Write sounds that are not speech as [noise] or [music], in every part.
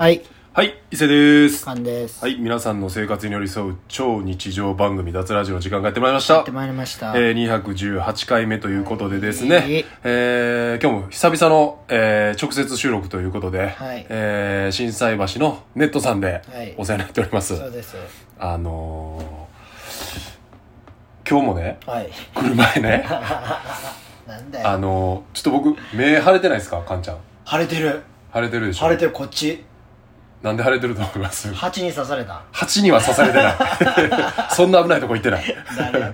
はい、はい、伊勢です。カンです。はい、皆さんの生活に寄り添う超日常番組脱ラジオの時間がやってまいりました。やってまいりました。えー、218回目ということでですね、はいえー、今日も久々の、えー、直接収録ということで、はいえー、震災橋のネットさんではいお世話になっております。そうです。あのー、今日もね、はい。来る前ね、[laughs] なんだよ。あのー、ちょっと僕、目腫れてないですかカンちゃん。晴れてる。腫れてるでしょ晴れてる、こっち。なんで腫れてると思います？蜂に刺された。蜂には刺されてない。[laughs] そんな危ないとこ行ってない。誰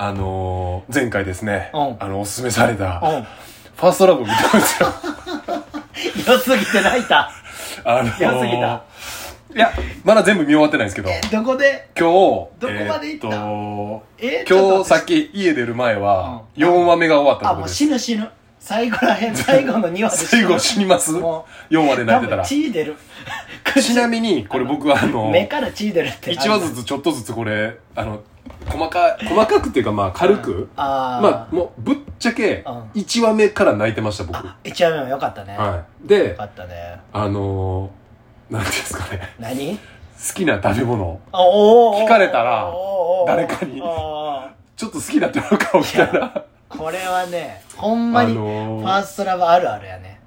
あのー、前回ですね、うんあの、おすすめされた、うん。ファーストラブ見たんですよ。[laughs] 良すぎて泣いた。あの良すぎたいや、まだ全部見終わってないんですけど、え、どこで？今日、どこまで行った？えーっえと、今日さっき。き家出る前は、うん4話目が終わったあ、もうところです。死ぬ死ぬ。最後らへん、最後の2話で [laughs] 最後死にます？も ?4 話でう、泣いてたら。血出る。[laughs] ちなみに、これ僕はあの、目から血出るって。1話ずつちょっとずつこれ、あの、細かい、細かくっていうかまあ軽く、あーまあもうぶっちゃけうん1話目から泣いてました僕。あ、1話目もよかったね。はい。でよか、ったね。あのー、なんていうんですかね、何？好きな食べ物、聞かれたら誰かにちょっと好きになってもらうかもみたいな。これはね、ほんまに、フあのーァーストラブあるあるやね。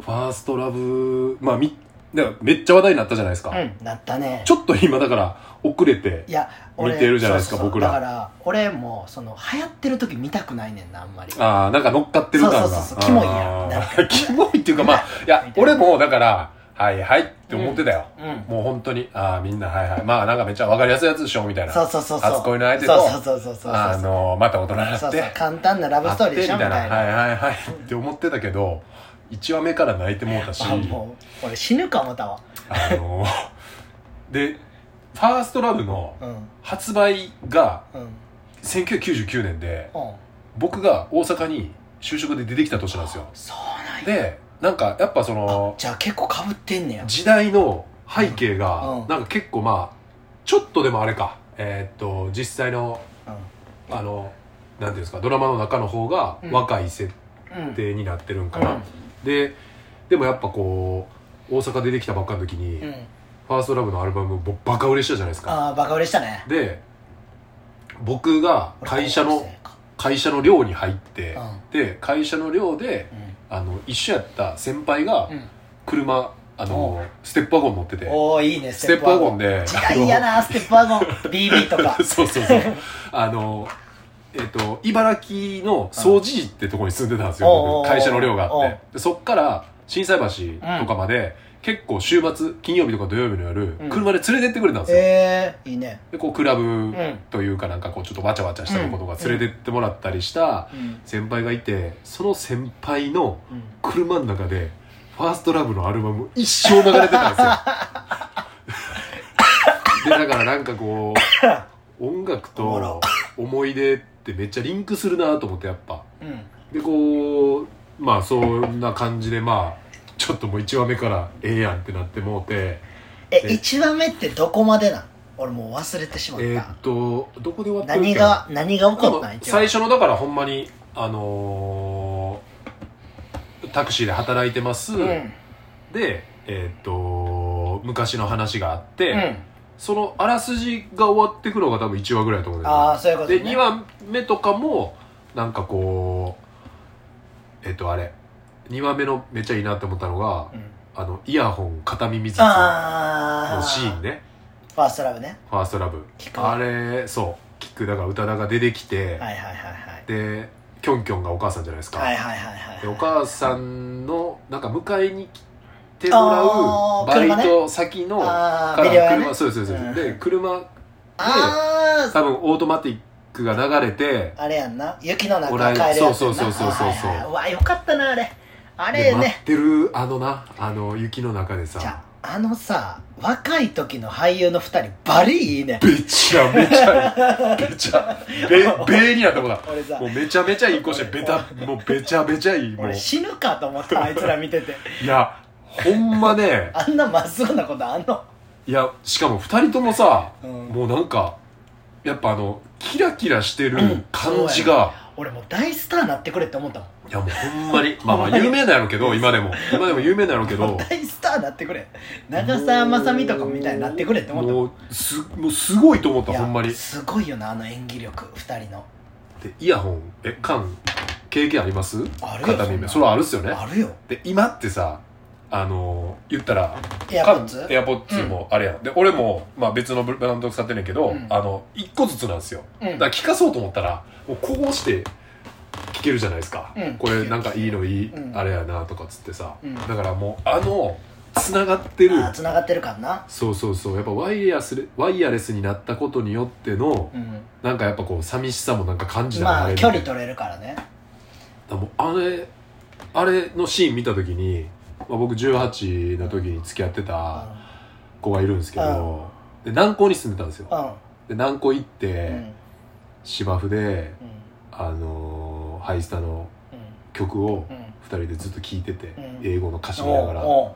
ファーストラブ、まあみ、だからめっちゃ話題になったじゃないですか。うん、なったね。ちょっと今だから遅れてい、や、見てるじゃないですか僕らだから、俺も、その、流行ってる時見たくないねんな、あんまり。ああ、なんか乗っかってる感が。そうそうそうキモいやんキモいっていうかまあ、[laughs] いや俺もだから、はいはいって思ってたよ。うん。もう本当に、ああ、みんなはいはい。まあなんかめっちゃわかりやすいやつでしょみたいな。そうそうそうそう。初恋の相手と、そうそうそうそうそう。あのー、また大人になって、そうそう、簡単なラブストーリーでしょ、みたいな。はいはいはいって思ってたけど1話目から泣いてもうたしあ、もう、俺死ぬか思ったわ。あの [laughs] でファーストラブのうん。発売がうん。1999年でうん。僕が大阪に就職で出てきた年なんですよそうなんや。でなんかやっぱそのじゃあ結構被ってんねや。時代の背景がうんなんか結構まあちょっとでもあれかえーっと実際のうあのなんていうんですかドラマの中の方がうん若い設。定になってるんかな、うん。ででもやっぱこう大阪出てきたばっかの時に、うん。ファーストラブのアルバムぼバカ売れしたじゃないですかああ、バカ売れしたね。で僕が会社の会社の寮に入って、うんで会社の寮でうん。あの一緒やった先輩がうん。車あのステップワゴン乗ってておー、いいね、ステップワゴンで時代やな、ステップワゴン。[laughs] BB とか。そうそうそうあのえっ、と茨城の総持寺ってとこに住んでたんですよ、会社の寮があって。でそっから心斎橋とかまで、結構週末金曜日とか土曜日の夜、うん。車で連れてってくれたんですよ、ええ、いいね。でこうクラブん。というかなんかこうちょっとわちゃわちゃしたとことか連れてってもらったりしたうん。先輩がいてその先輩のうん。車の中でファーストラブのアルバム一生流れてたんですよ。[laughs] でだからなんかこう音楽と思い出ってめっちゃリンクするなと思ってやっぱうん。でこうまあそんな感じでまあちょっともう1話目からええやんってなってもうてえ、で一話目ってどこまでなん？俺もう忘れてしまっえーたっ。とどこで終わってるっ何が、何が起こったん？最初のだからほんまにあのータクシーで働いてます、うん。でえーっと昔の話があって、うん。そのあらすじが終わってくのが多分1話ぐらいだと思うんだよねああ、そういうことでね。2話目とかもなんかこうえっとあれ2話目のめっちゃいいなって思ったのがうん。あのイヤホン片耳ずつのああ。シーンねファーストラブね。ファーストラブ聞くあれそう聞くだから宇多田が出てきて、はいはいはいはい。でキョンキョンがお母さんじゃないですか、はいはいはいはい。でお母さんのなんか迎えに来てもらうバイト先のああ、から車。そうですそうです、うんで車であ多分オートマティックが流れてあ、あれやんな。雪の中帰るやつ。そうそうそうそうそうはいはいはいうわ、よかったな、あれ。あでれね。待ってるあのなあの雪の中でさあ、あのさ、若い時の俳優の二人、バリいいね。めちゃめちゃいいめちゃ [laughs] べべになったもんだ俺さもうめちゃめちゃいい子してベタもうべちゃべちゃいいもう俺死ぬかと思った、あいつら見てて。いやほんまね。あんなまっすぐなことあんの？いやしかも二人ともさ、うん。もうなんかやっぱあのキラキラしてる感じそうやが、俺もう大スターなってくれって思ったもん。いやもうほんまに。まあまあ有名なんやろうけど今でも。今でも有名なんやろうけど。大スターなってくれ。長澤まさみとかみたいになってくれって思ったもうすもうすごいと思ったほんまに。すごいよなあの演技力2人の。でイヤホン。え缶。経験あります？あるよ片耳。それはあるっすよね。あるよ。で今ってさあの言ったらエアポッツ？エアポッツもあれやん、で俺も、まあ、別のブランド使ってんねんけど、うん。あの1個ずつなんですよ。うん。だから聞かそうと思ったらもうこうして聞けるじゃないですか、うん。これなんかいいのいい、うん。あれやなとかっつってさ、うん。だからもうあのつながってる。あ繋がってるからな。そうそうそう。やっぱワイヤスワイヤレスになったことによってのうん。なんかやっぱこう寂しさもなんか感じながらまあ距離取れるからね。だからもうあれあれのシーン見た時に、まあ、僕18の時に付き合ってうたん。子がいるんですけど、で南港に住んでたんですよ。うん。で南港行っうて、ん。芝生でうん。あのーハイスタのうん。曲をうん。2人でずっと聴いてて、うん。英語の歌詞見ながらを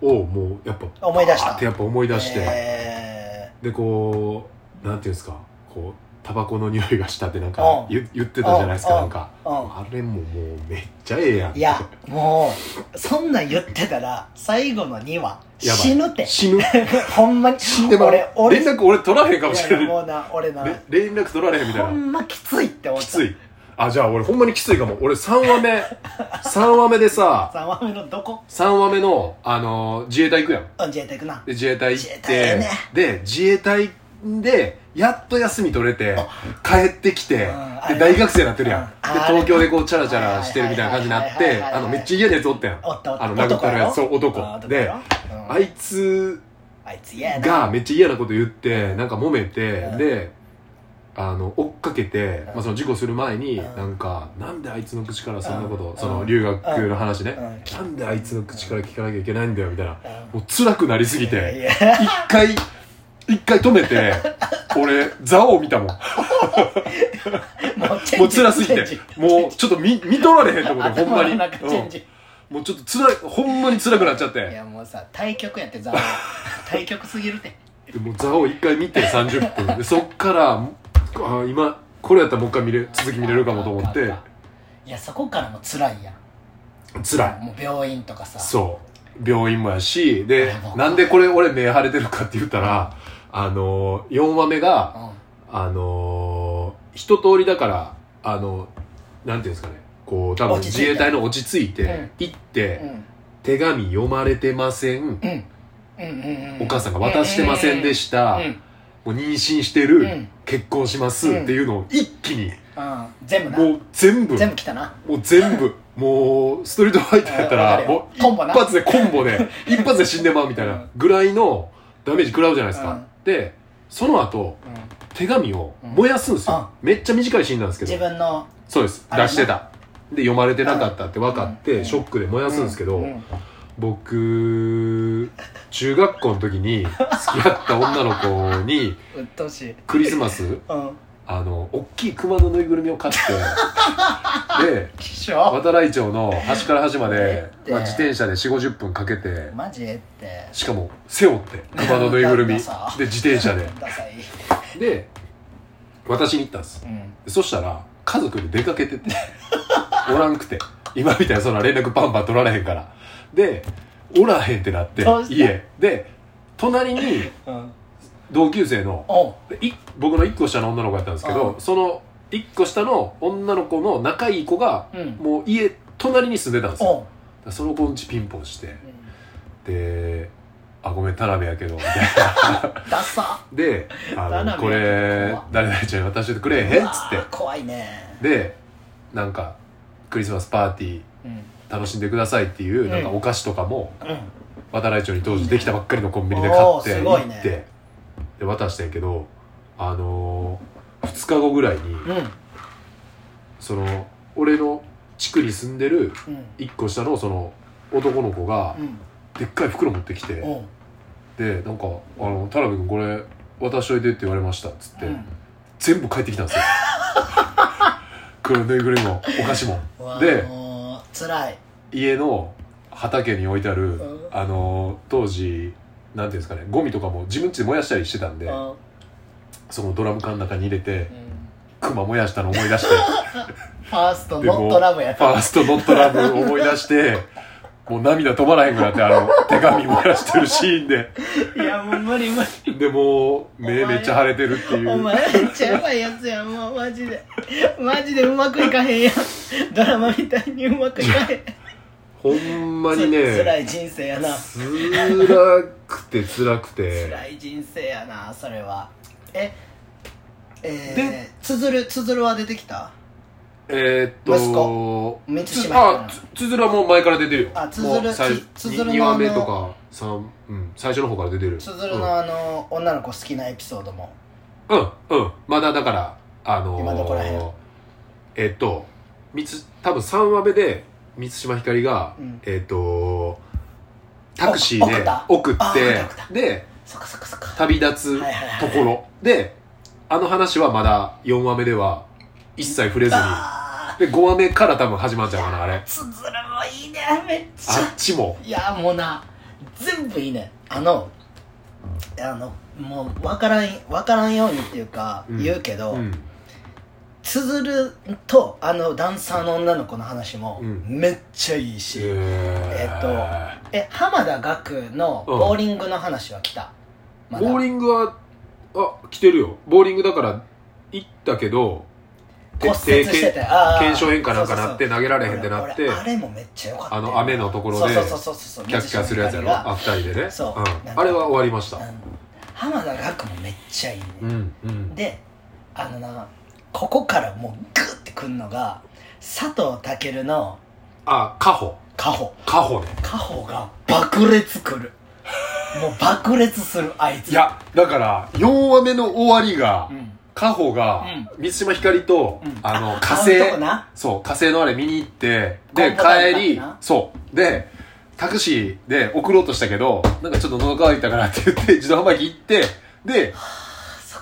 もうやっぱ思い出した。ってやっぱ思い出して、えでこうなんていうんですかこうタバコの匂いがしたってなんかうん。言言ってたじゃないですかうん。なんか。うん。あれももうめっちゃええやん。ーいやもうそんなん言ってたら最後の2話死ぬって。死ぬ。[laughs] ほんまに。死んでまう俺俺連絡俺取らへんかもしれないもうな俺な。れ連絡取られへんみたいほなんまきついって思った。きつい。あじゃあ俺ほんまにきついかも。俺3話目。[laughs] 3話目でさ3話目のどこ？3話目の、あのー自衛隊行くやん。うん自衛隊行くな。で自衛隊行っ自衛隊やて、ね。で自衛隊でやっと休み取れて帰ってきて、で大学生になってるやん、うん。で東京でこうチャラチャラしてるみたいな感じになってあのめっちゃ嫌なやつおったやんあの殴ったるやつそう男。であいつがめっちゃ嫌なこと言ってなんか揉めて、うん。であの追っかけて、うん。まあ、その事故する前に、うん。なんかなんであいつの口からそんなこと、うん。その留学の話ね、うん。なんであいつの口から聞かなきゃいけないんだよみたいな。うん。もう辛くなりすぎて。一回一回止めて俺ザオを見たもん。もう辛すぎて。もうちょっと見見とられへんと思って [laughs] ほんまに、もうちょっと辛いほんまに辛くなっちゃっいてやもうさ対局やってザワ [laughs] 対局すぎるて。でもうザオ一回見て30分。でそっからあ今これやったらもう一回見れ続き見れるかもと思って。いやそこからも辛いやん。辛い。もう病院とかさ。そう。病院もやしでなんでこれ俺目腫れてるかって言ったらあのー、4話目がうん。あのー、一通りだからあのなんていうんですかね。こう多分自衛隊の落ち着いて行って、うん。手紙読まれてません、お母さんが渡してませんでした、うんもう妊娠してる、うん。結婚しますっていうのを一気に、うん。全部な。もう全部。全部来たな。もう全部。[laughs] もうストリートファイターやったらもう一発でコンボで一発で死んでまうみたいなぐらいのダメージ食らうじゃないですか、うんでその後うん。手紙を燃やすんですよ、めっちゃ短いシーンなんですけど。自分の。そうです。出してた。で読まれてなかったって分かって、うん。ショックで燃やすんですけど、うん。僕中学校の時に付き合った女の子に [laughs] クリスマスうんあの大きい熊のぬいぐるみを買って [laughs] で渡来町の端から端までまあ、自転車で4 5 0分かけてマジえって。しかも背負って熊のぬいぐるみ。で自転車で。で渡しに行ったんです。うん。そしたら家族で出かけてておらんくて。今みたいにそんな連絡パンパン取られへんから。でおらへんってなって家。で隣にうん同級生の僕の1個下の女の子やったんですけどうんその1個下の女の子の仲いい子がうん。もう家隣に住んでたんですよ。その子んちピンポンして。うん。で「あごめん田辺やけど」みたいな。[laughs] ダサ。で「あのこれ誰々ちゃんに渡してくれへん?」っつっうわー怖いね。てでなんかクリスマスパーティーうん。楽しんでくださいっていううんなん。かお菓子とかもうん。渡来町に当時できたばっかりのコンビニで買って行ってで渡したんやけどあのー、2日後ぐらいにうん。その俺の地区に住んでるうん。1個下のその男の子がうん。でっかい袋持ってきてでなんか「あの田辺君これ渡しといて」って言われましたっつって、うん。全部帰ってきたんですよ。[laughs] 黒ぬいぐるみもお菓子も。で家の畑に置いてある、うん。あの当時なんていうんですかねゴミとかも自分家で燃やしたりしてたんで、うん。そのドラム缶の中に入れてクマ燃やしたの思い出して。ファーストノットラブやった。ファーストノットラブ思い出してもう涙止まらへんくなってあの [laughs] 手紙燃やしてるシーンで。いやもう無理無理。でもう目めっちゃ腫れてるっていう。お前めっちゃやばいやつやんもうマジで。マジでうまくいかへんやん。ドラマみたいにうまくいかへんほんまにねつ辛い人生やな。辛くて辛くて。辛い人生やなそれは。ええでー、つづるつづるは出てきた？えー、っと息子。満島あつつづるはもう前から出てるよ。あつづるつつづるの2話目とか三うん最初の方から出てるつづるのあの、女の子好きなエピソードも。うんうん、うん、まだだからあのー、今どこら辺？えーっと多分3話目で満島ひかりが、うん。えーっとタクシーで送った。送っあ送てでそっかそっかそっか。旅立つはいはいはいところ。であの話はまだ4話目では一切触れずに。あで5話目から多分始まっちゃうかなあれ。ーつづるもいいねめっちっちも。いやもうな全部いいね。あのあのもう分からん分からんようにっていうかうん。言うけど、うんつづるとあのダンサーの女の子の話もうん。めっちゃいいし、えっとえ浜田岳のボーリングの話は来た、まだ。ボーリングはあ来てるよ。ボーリングだから行ったけど骨折してて。腱鞘炎かなんかなって投げられへんってなって。あれもめっちゃ良かったよ。あの雨のところでキャッキャするやつやろ？あ二人でね。そう。うん。あれは終わりました。浜田岳もめっちゃいいね、うんうん。であのなここからもうグッてくんのが佐藤健のあカホ。カホ。カホね。カホが爆裂くる。もう爆裂するあいつ。いやだから4話目の終わりがうん。カホが満島ひかりとうん。あのあ火星そう火星のあれ見に行ってで帰りそう。でタクシーで送ろうとしたけどなんかちょっと喉乾いたからって言って自動販売機行ってで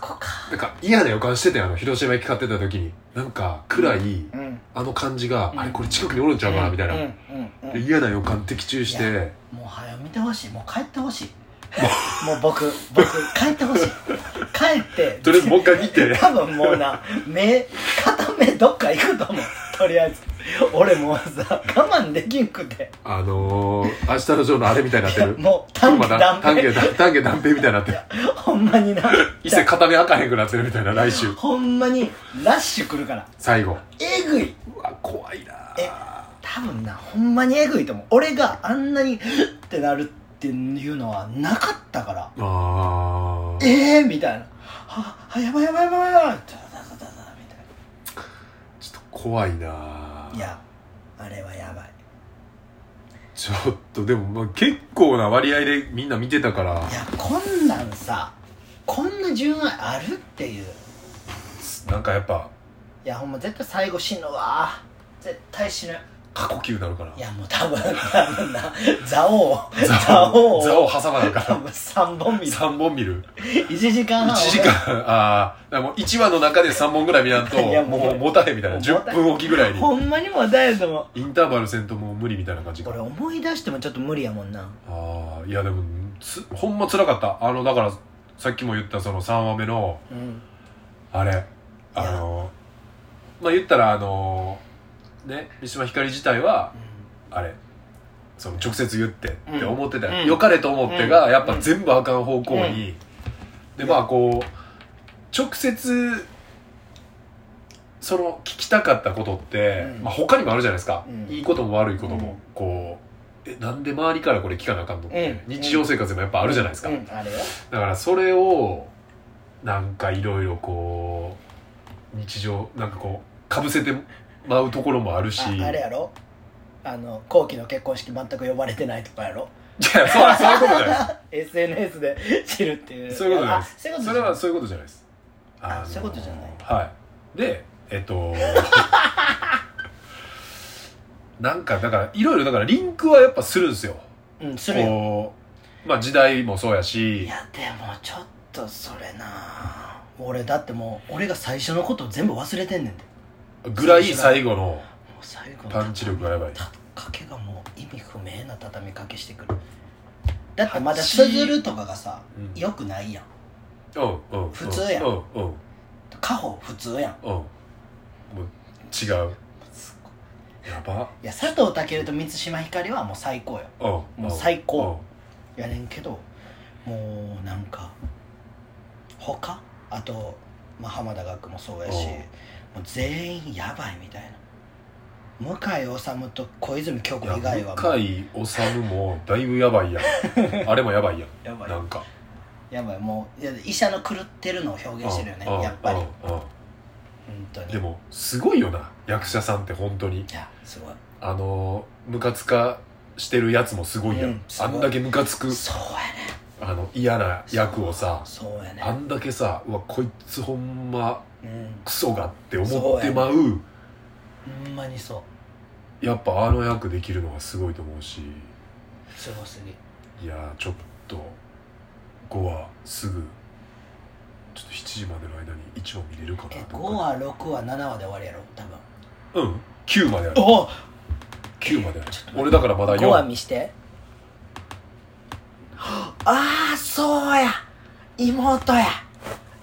こか。なんか嫌な予感してたよあの広島駅買ってた時に。なんか暗いうん。あの感じが、うん。あれこれ近くにおるんちゃうかなみたいな、嫌な予感的中しいてもう早見てほしい。もう帰ってほしい。もう僕僕帰ってほしい。帰って。とりあえずもう一回見て。多分もうな目片目どっか行くと思う。とりあえず [laughs] 俺もうさ我慢できんくて。あのー、明日のジョーのあれみたいになってる？もう丹下平丹下断平みたいになってる。ほんまにな。一切片目開かへんくなってるみたいな来週。ほんまにラッシュ来るから。最後。えぐい。うわ怖いな。え多分なほんまにえぐいと思う。俺があんなにってなるっていうのはなかったから。あー。ええー、みたいな。はあやばいやばいやばいやばい。みたいちょっと怖いなないやあれはやばい。ちょっとでも、まあ、結構な割合でみんな見てたから。いやこんなんさこんな純愛あるっていう。なんかやっぱいやほんま絶対最後死ぬわ。絶対死ぬ過呼吸になるから。いやもう多分多分な。座王。座座王。を座を挟まないから。多分3本見る。3本見る。1時間1半時間。ああもう1話の中で3本ぐらい見やんともう持たへんみたいな。もう持た10分おきぐらいに。ほんまにもう誰ともインターバルせんともう無理みたいな感じか。俺思い出してもちょっと無理やもんな。ああいやでもつほんま辛かった。あのだからさっきも言ったその3話目のうん。あれ。あのまあ言ったらあのね三島ひかり自体はあれその直接言ってって思ってた。よ、うん。良かれと思ってが、うん。やっぱ全部あかん方向に、でまあこう直接その聞きたかったことって、うん。まあ、他にもあるじゃないですか、うん。いいことも悪いことも、うん。こうえなんで周りからこれ聞かなあかんのって、うん。日常生活でもやっぱあるじゃないですか、だからそれをなんかいろいろこう日常なんかこうかぶせてまうところもあるし。ああれやろ？あの後期の結婚式全く呼ばれてないとかやろ？いやそうそういうことじゃないで SNS [laughs] で知るっていう。すそういうことじゃないです。あそれはそういうことじゃないです。のあそういうことじゃない。はい。でえっと [laughs] なんかだからいろいろだからリンクはやっぱするんですよ。うんするよ。まあ時代もそうやいしやでもちょっとそれな俺だってもう俺が最初のこと全部忘れてんねんで。もぐらい最後のパンチ力がやばい。たかけがもう意味不明な畳みかけしてくる。だってまだ八すずるとかがさうん。よくないやん。うんうん普通やん。うんうん。カホ普通やん。うん。もう違う。やば。いや佐藤健と満島ひかりはもう最高よ。うんもう最高。やねんけどもうなんか他？あと、まあ、浜田岳もそうやし。うんもう全員やばいみたいな。向井治と小泉京子以外は向井治もだいぶやばいやん。[laughs] あれもやばいやん。やばい。なんか。やばい。もういや医者の狂ってるのを表現してるよねうんやっぱり。本当に。でもすごいよな役者さんって本当に。いやすごい。あのムカつかしてるやつもすごいやん、うんあんだけムカつくそうやねあの嫌な役をさそうやねあんだけさうわこいつほんまうんクソがって思ってまう。ほんまにそう。やっぱあの役できるのはすごいと思うし。すごすぎ。いやーちょっと5話すぐちょっと7時までの間に1話見れるかなえと5話6話7話で終わりやろ多分。うん。9まである。お9まである。俺だからまだ5話4見して。ああそうや。妹や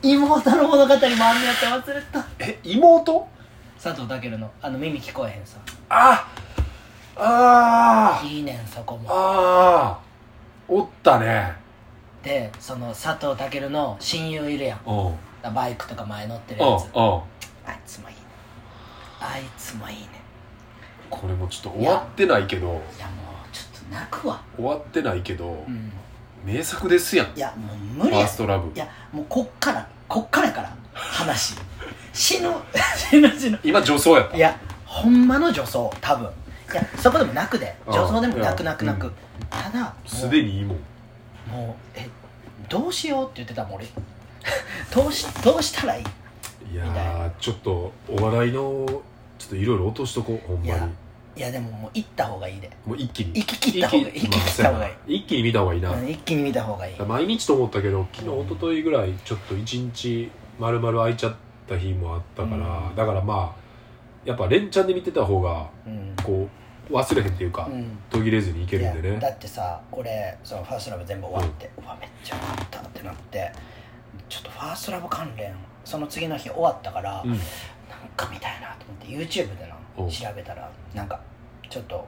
妹の物語もあんねやって忘れた。え妹？佐藤健のあの耳聞こえへんさ。ああいいねんそこあも。あおったね。でその佐藤健の親友いるやん。うん。うんバイクとか前乗ってるやつ。うん。あいつもいいね。あいつもいいね。これもちょっと終わってないけど。いやもうちょっと泣くわ。終わってないけど。うん名作ですやん。フいやもう無理や。ァーストラブ。いやもうこっからこっからやから話。[laughs] 死ぬ死ぬ死ぬ。今女装やった。いやほんまの女装多分。いやそこでも泣くで。うん女装でも泣く泣くいや泣くただもうすでにいいもん。もうえどうしようって言ってたもん俺。[laughs] どうしどうしたらいい？いやみたいーちょっとお笑いのちょっといろいろ落としとこうほんまに。いやいやでももう行った方がいいで。もう一気に。行き切った方がいい。行き切った方がいい。一気に見た方がいいな、うん一気に見た方がいい。毎日と思ったけど昨日一昨日ぐらいちょっと一日丸々空いちゃった日もあったから、うん。だからまあやっぱ連チャンで見てた方がうん。こう忘れへんっていうか、うん。途切れずにいけるんでね。だってさ俺そのファーストラブ全部終わって、うわめっちゃよかったってなってちょっとファーストラブ関連その次の日終わったから、うん。なんか見たいなと思って YouTube でな調べたらなんかちょっと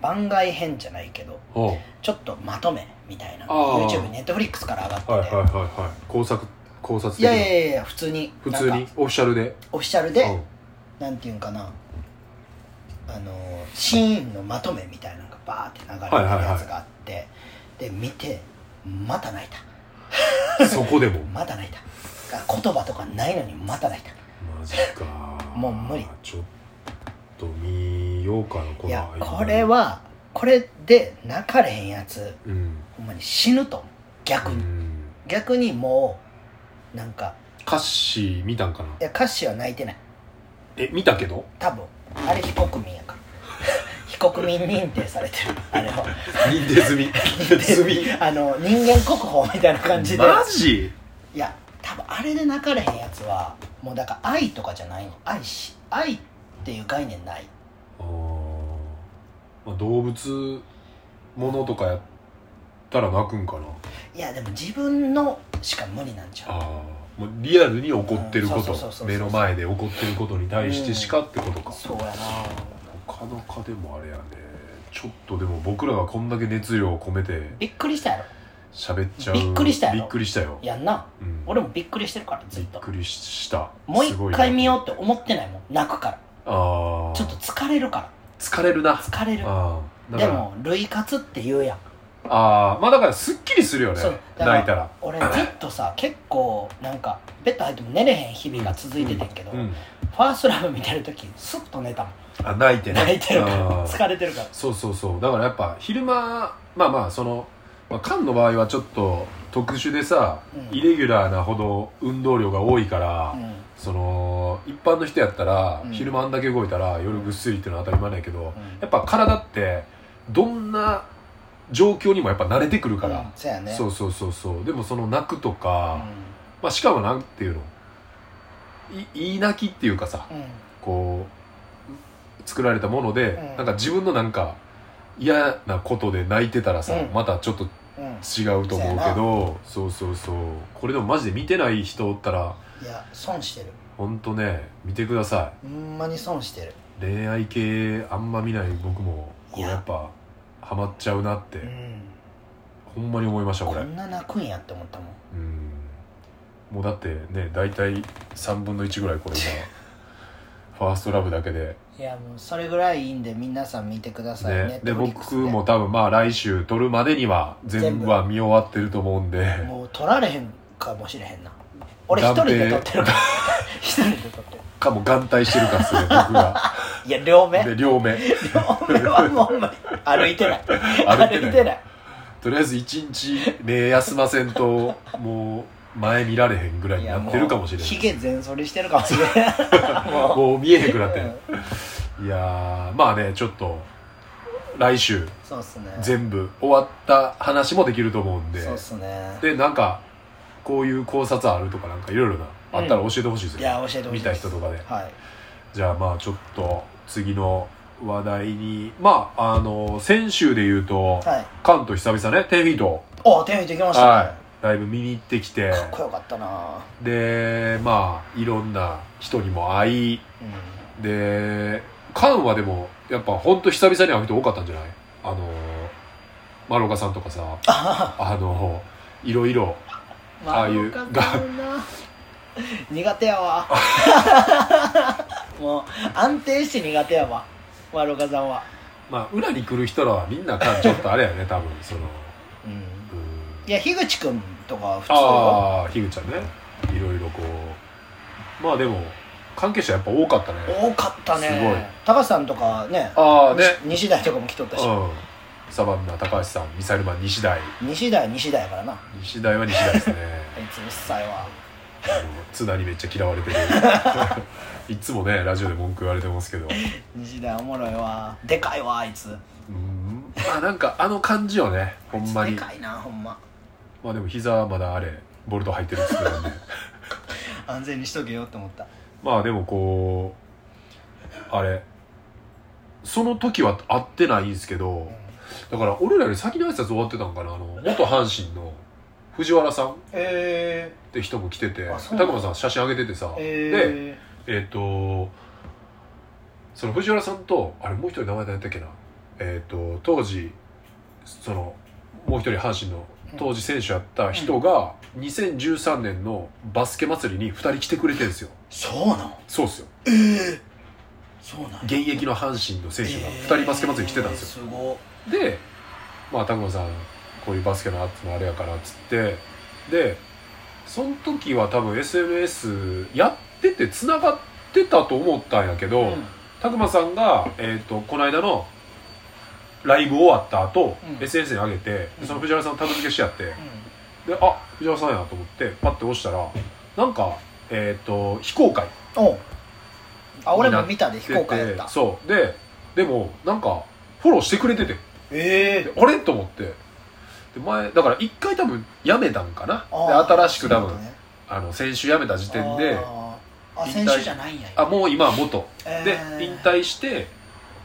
番外編じゃないけどちょっとまとめみたいな。YouTube ネットフリックスから上がってて、はいはいはいはい。考察考察いやいやいや普通に普通に？オフィシャルで？オフィシャルで、うん。なんていうんかな。あのシーンのまとめみたいなのがバーって流れてるやつがあって、で見てまた泣いた。そこでも？[laughs] また泣いた。言葉とかないのにまた泣いた。マジか。もう無理。ちょっと見ようかなこのいや間。これはこれで泣かれへんやつ。うん、ほんまに死ぬと逆に、うん、逆にもうなんか歌詞見たんかな？いや歌詞は泣いてない。え見たけど？多分。あれ非国民やから。非国民認定されてる。あれは。認定済み。済み。[laughs] あの人間国宝みたいな感じで。マジ？いや多分あれで泣かれへんやつはもうだから愛とかじゃないの。愛し愛っていう概念ない。あー、まあ、動物ものとかやったら泣くんかな。いやでも自分のしか無理なんちゃう。ああもうリアルに起こってること目の前で起こってることに対してしかってことか、そうやな。なかなかでもあれやね。ちょっとでも僕らがこんだけ熱量を込めてびっくりしたやろ。喋っちゃう。びっくりしたやろ。びっくりしたよ、やんな。うん、俺もびっくりしてるからずっと。びっくりした。もう一回見よううって思ってないもん。泣くからああちょっと疲れるから。疲れるな。疲れる。でも類活って言うやん。ああまあだからすっきりするよね。泣いたら。俺ずっとさ結構なんかベッド入っても寝れへん日々が続いててんけど、うん。ファーストラブ見てる時スッと寝たもん。あ泣いてね。泣いてるから。疲れてるから。そうそうそう。だからやっぱ昼間まあまあその、まあ、菅の場合はちょっと特殊でさ、うん。イレギュラーなほど運動量が多いから、うんその一般の人やったら、うん。昼間あんだけ動いたら夜ぐっすりっていうのは当たり前なんやけど、うん。やっぱ体ってどんな状況にもやっぱ慣れてくるから、うん。そね。そうそうそうそう。でもその泣くとうか、ん。まあ、しかもなんていうのいいい泣きっていうかさうん。こう作られたもので、うん。なんか自分のなんか嫌なことで泣いてたらさ、うん。またちょっとうん。違うと思うけどそうそうそう。これでもマジで見てない人おったらいや損してる。ほんとね見てくださほんまに損してる。い恋愛系あんま見ない僕もこういや。やっぱハマっちゃうなって。うん。ほんまに思いましたこれ。こんな泣くんやって思ったもん。うん。もうだってね大体3分の1ぐらいこれ今。[laughs] ファーストラブだけで。いやもうそれぐらいいいんで皆さん見てください。ね。ねで僕も多分まあ来週撮るまでには全部は見終わってると思うんで。もう撮られへんかもしれへんな俺一人で撮ってるから。[laughs] 一人で撮ってる。かも眼帯してるかっすね僕が [laughs] いや両目。で両目。両目はもうほんまに歩いてない。歩いてない。ないとりあえず一日目休ませんともう前見られへんぐらいになってるかもしれないひげ全剃りしてるかもしれない [laughs] もう見えへんくなってる。うん。いやーまあねちょっと来週そうっすね。全部終わった話もできると思うんで。そうっすね。でなんかこういう考察あるとかなんかいろいろなあったら教えてほしいですよ、いや教えてほしい見た人とかで。はい。じゃあまあちょっと次の話題に。まああの先週で言うと、はい。関東久々ね。10フィートお手拭いてきましたね、はい。ライブ見に行ってきて。かっこよかったな。でまあいろんな人にも会い。うん。でカンはでもやっぱ本当久々に会う人多かったんじゃない？あの丸岡さんとかさ。あ [laughs] あのいろいろああいう。苦手やわ。[laughs] もう安定して苦手やわ。丸岡さんは。まあ裏に来る人らはみんなちょっとあれやね多分その。うん。うん。いや樋口君とかは普通よ。ああ樋口ちゃんね。いろいろこう。まあでも関係者やっぱ多かったね。多かったね。すごい。高橋さんとかねああね。西西大とかも来とったし、うんサバンナ高橋さんミサイルマン西大西大西大やからな。あ西大は西大ですね。[laughs] いつうっさいわ。あの津田にめっちゃ嫌われてる。[laughs] いつもねラジオで文句言われてますけど。西大おもろいわ。でかいわあいつ。うん。まあなんかあの感じよね。ほんまに。でかいなほんま。まあでも膝はまだあれボルト入ってるっつってたんで。[laughs] 安全にしとけよって思った。まあでもこうあれ。その時は会ってないんですけどだから俺らより先に挨拶終わってたんかなあの元阪神の藤原さんっえて人も来ててあそうなん磨さん写真上げててさ、ー、でええっ、とその藤原さんとあれもう一人名前何やったっけなえっ、と当時そのもう一人阪神の当時選手やった人が2013年のバスケ祭りに2人来てくれてるんですよ。ー、そうなん？そうっすよ。え現役の阪神の選手が2人バスケ祭りに来てたんですよ、すごでまあ拓磨さんこういうバスケのあのあれやからっつってでその時は多分 SNS やっててつながってたと思ったんやけど、うん。拓磨さんが、えー、とこの間のライブ終わった後、うん。SNS に上げてその藤原さんタグ付けしちゃって、であ藤原さんやと思ってパッて押したらなんかえっ、と非公開あ俺も見たで非公開やった。そう。ででもなんかフォローしてくれてて。えであれ？と思って。で前だから一回多分辞めたんかな。ー、で新しく多分ねあの先週辞めた時点で。あー。あ引退選手じゃないんやあもう今は元。えでー引退して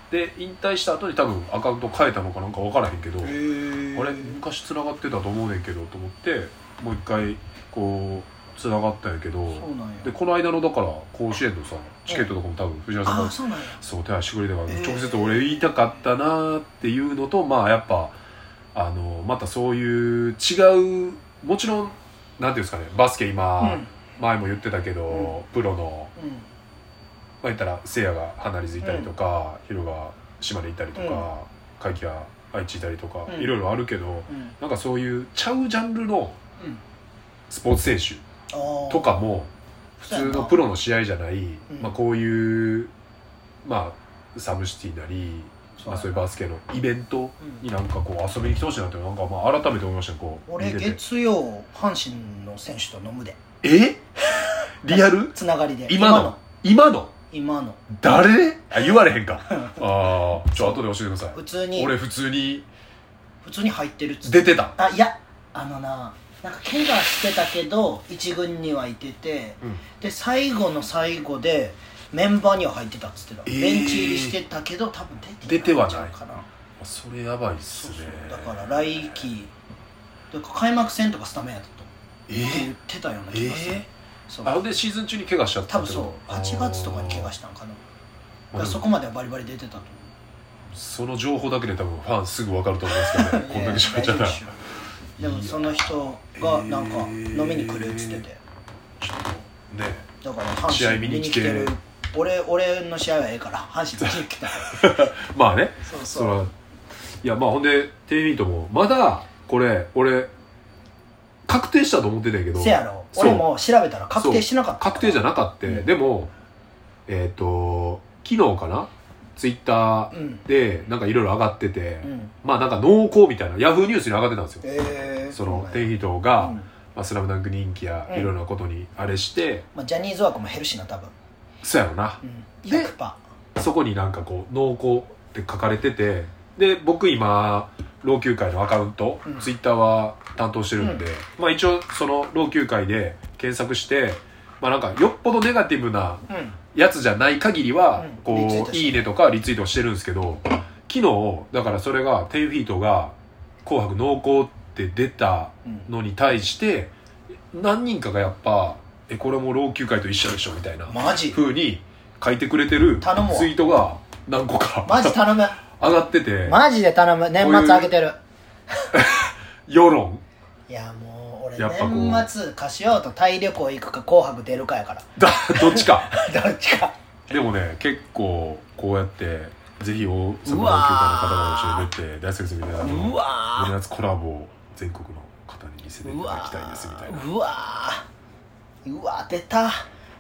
で引退した後に多分アカウント変えたのかなんか分からへんけど、えー、あれ？昔つながってたと思うねんけどと思ってもう一回こうつながったんやけどでこの間のだから甲子園のさチケットとかも多分藤原さんがあそうそう手配してくれてから、えー。直接俺言いたかったなーっていうのとまあやっぱあのまたそういう違うもちろんなんていうんですかねバスケ今、うん。前も言ってたけど、うプロのうん。まあ言ったらせいやが離れずいたりとか、ヒロが島根いたりとか、海輝が愛知いたりとか、うん。いろいろあるけどうん。なんかそういうちゃうジャンルのうん。スポーツ選手とかも普通のプロの試合じゃない、ん。まあ、こういう、まあ、サムシティなり、まあ、そういうバスケのイベントうん。になんかこう遊びに来てほしいなってなんかまあ改めて思いましたねこう俺月曜阪神の選手と飲むで。え？[laughs] リアル？つながりで。今の？今の。今の？誰？あ言われへんか。[laughs] ああちょ後で教えてください。普通に。俺普通に普通に入ってるっつって。出てた。あいやあのななんか怪我してたけど一軍にはいてて、うん。で最後の最後でメンバーには入ってたっつってた、えー。ベンチ入りしてたけど多分出て出てはないんちゃうかな。それやばいっすね。だから来季で開幕戦とかスタメンやったとえ言ってたような気がする、えそう。あでシーズン中に怪我しちゃった多分そう。8月とかに怪我したんかな。そこまではバリバリ出てたと思その情報だけで多分ファンすぐ分かると思いますけどね。[laughs] うこんだけ喋っちゃったらでもその人がなんか飲みに来るっつってて。ちょっとね。だから阪試合神見見に来てる。俺俺の試合はええから阪神見に来た [laughs] まあね。そうそそうらいやまあほんでテイミートもまだこれ俺確定したと思ってたけど。せやろ。俺も調べたら確定しなかった確定じゃなかった、うん。でもえっ、と昨日かなツイッターうん。でなんかいろいろ上がってて、うん。まあなんか濃厚みたいなヤフーニュースに上がってたんですよ。ええそのテイヒートが、うん。まあ、スラムダンク人気やうん。いろいろなことにあれして、まあ、ジャニーズ枠も減るしな多分、そうやろな。うん、で100%そこになんかこう濃厚って書かれててで僕今老朽会のアカウント、うん。ツイッターは担当してるんで、まあ一応その老朽会で検索してまあなんかよっぽどネガティブなうんやつじゃない限りはこう「トしていいね」とかリツイートしてるんですけど昨日だからそれが10フィートが「紅白濃厚」って出たうん。のに対して何人かがやっぱ「えこれも老朽会と一緒でしょ」みたいなマジ？風に書いてくれてるツイートが何個かマジ頼む。[laughs] 上がってて。マジで頼む。年末開けてる。[laughs] 世論。いやもう俺やっぱこう。年末歌唱とタイ旅行行くか紅白出るかやから。[laughs] だどっちか。[laughs] どっちか。でもね結構こうやってぜひ大阪老朽会の方々と一緒に出て大作戦みたいなうのわ胸熱コラボを全国の方に見せていただきたいですみたいな。ー。うわー。うわ出た。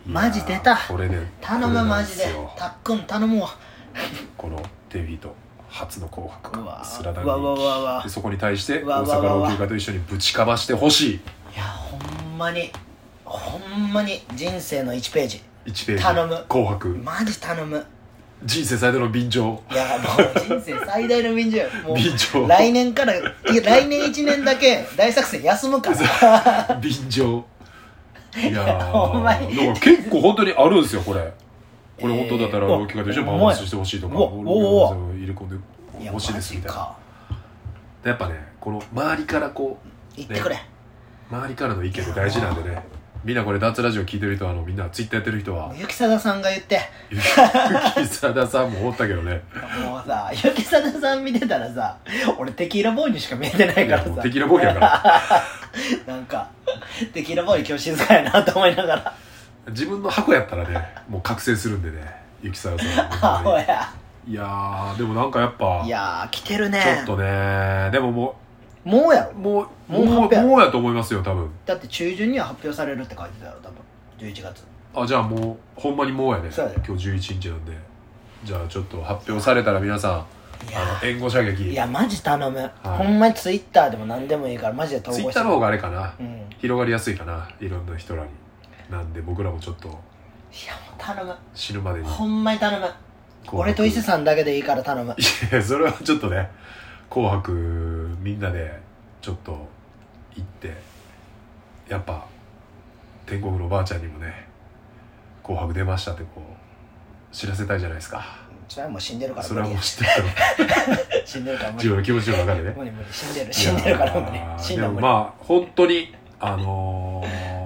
マジ出た。これね頼むマジで。たっくん頼むわ。このテンフィート初の紅白。うわー。スラダンうわうわうわうわ。でそこに対してう大阪老朽化と一緒にぶちかましてほしい。いやほんまにほんまに人生の1ページ。1ページ。頼む。紅白。マジ頼む。人生最大の便乗。いやもう人生最大の便乗よ。[laughs] もう便乗。来年からいや来年1年だけ大作戦休むから。便乗。いやー [laughs] ほんまに。結構本当にあるんですよこれこれ本当だったらえー老朽化と一緒にパフォーマンスしてほしいとかうわおおお入れ込んでほしいですみたいな。やっぱねこの周りからこう言ってくれ、周りからの意見って大事なんでね。みんなこれダーツラジオ聞いてる人はあのみんなツイッターやってる人はゆきさださんが言って。ゆきさださんもおったけどね。もうさゆきさださん見てたらさ俺テキーラボーイにしか見えてないいからさ。やもう敵のボケやから。[laughs] なんかテキーラボーイ今日静かやなと思いながら自分の箱やったらね [laughs] もう覚醒するんでねゆきさん。あ本当におや。いやーでもなんかやっぱいやー来てるちねょっとねでもももうやろ。うもうもうもうやと思いますよ多分。だって中旬には発表されるって書いてたよ多分。11月。あじゃあもうほんまにもうやね。そうやで。今日11日なんで。じゃあちょっと発表されたら皆さんいやあの援護射撃。いやマジ頼む、い。ほんまにツイッターでも何でもいいからマジで投稿ツイッターの方があれかな。うん。い広がりやすいかな。いろんな人らになんで僕らもちょっとやもう頼む。死ぬまでにほんまに頼む。紅白。俺と伊勢さんだけでいいから頼む。いやそれはちょっとね「紅白」みんなでちょっと行ってやっぱ天国のおばあちゃんにもね「紅白出ました」ってこう知らせたいじゃないですか。それはもう死んでるからそれはもう知ってるから [laughs] 死んでるから無自理分の気持ちの中でね。無理無理死んでる死んでるから無理。いやー死んだら無理、でもまあ本当にあのー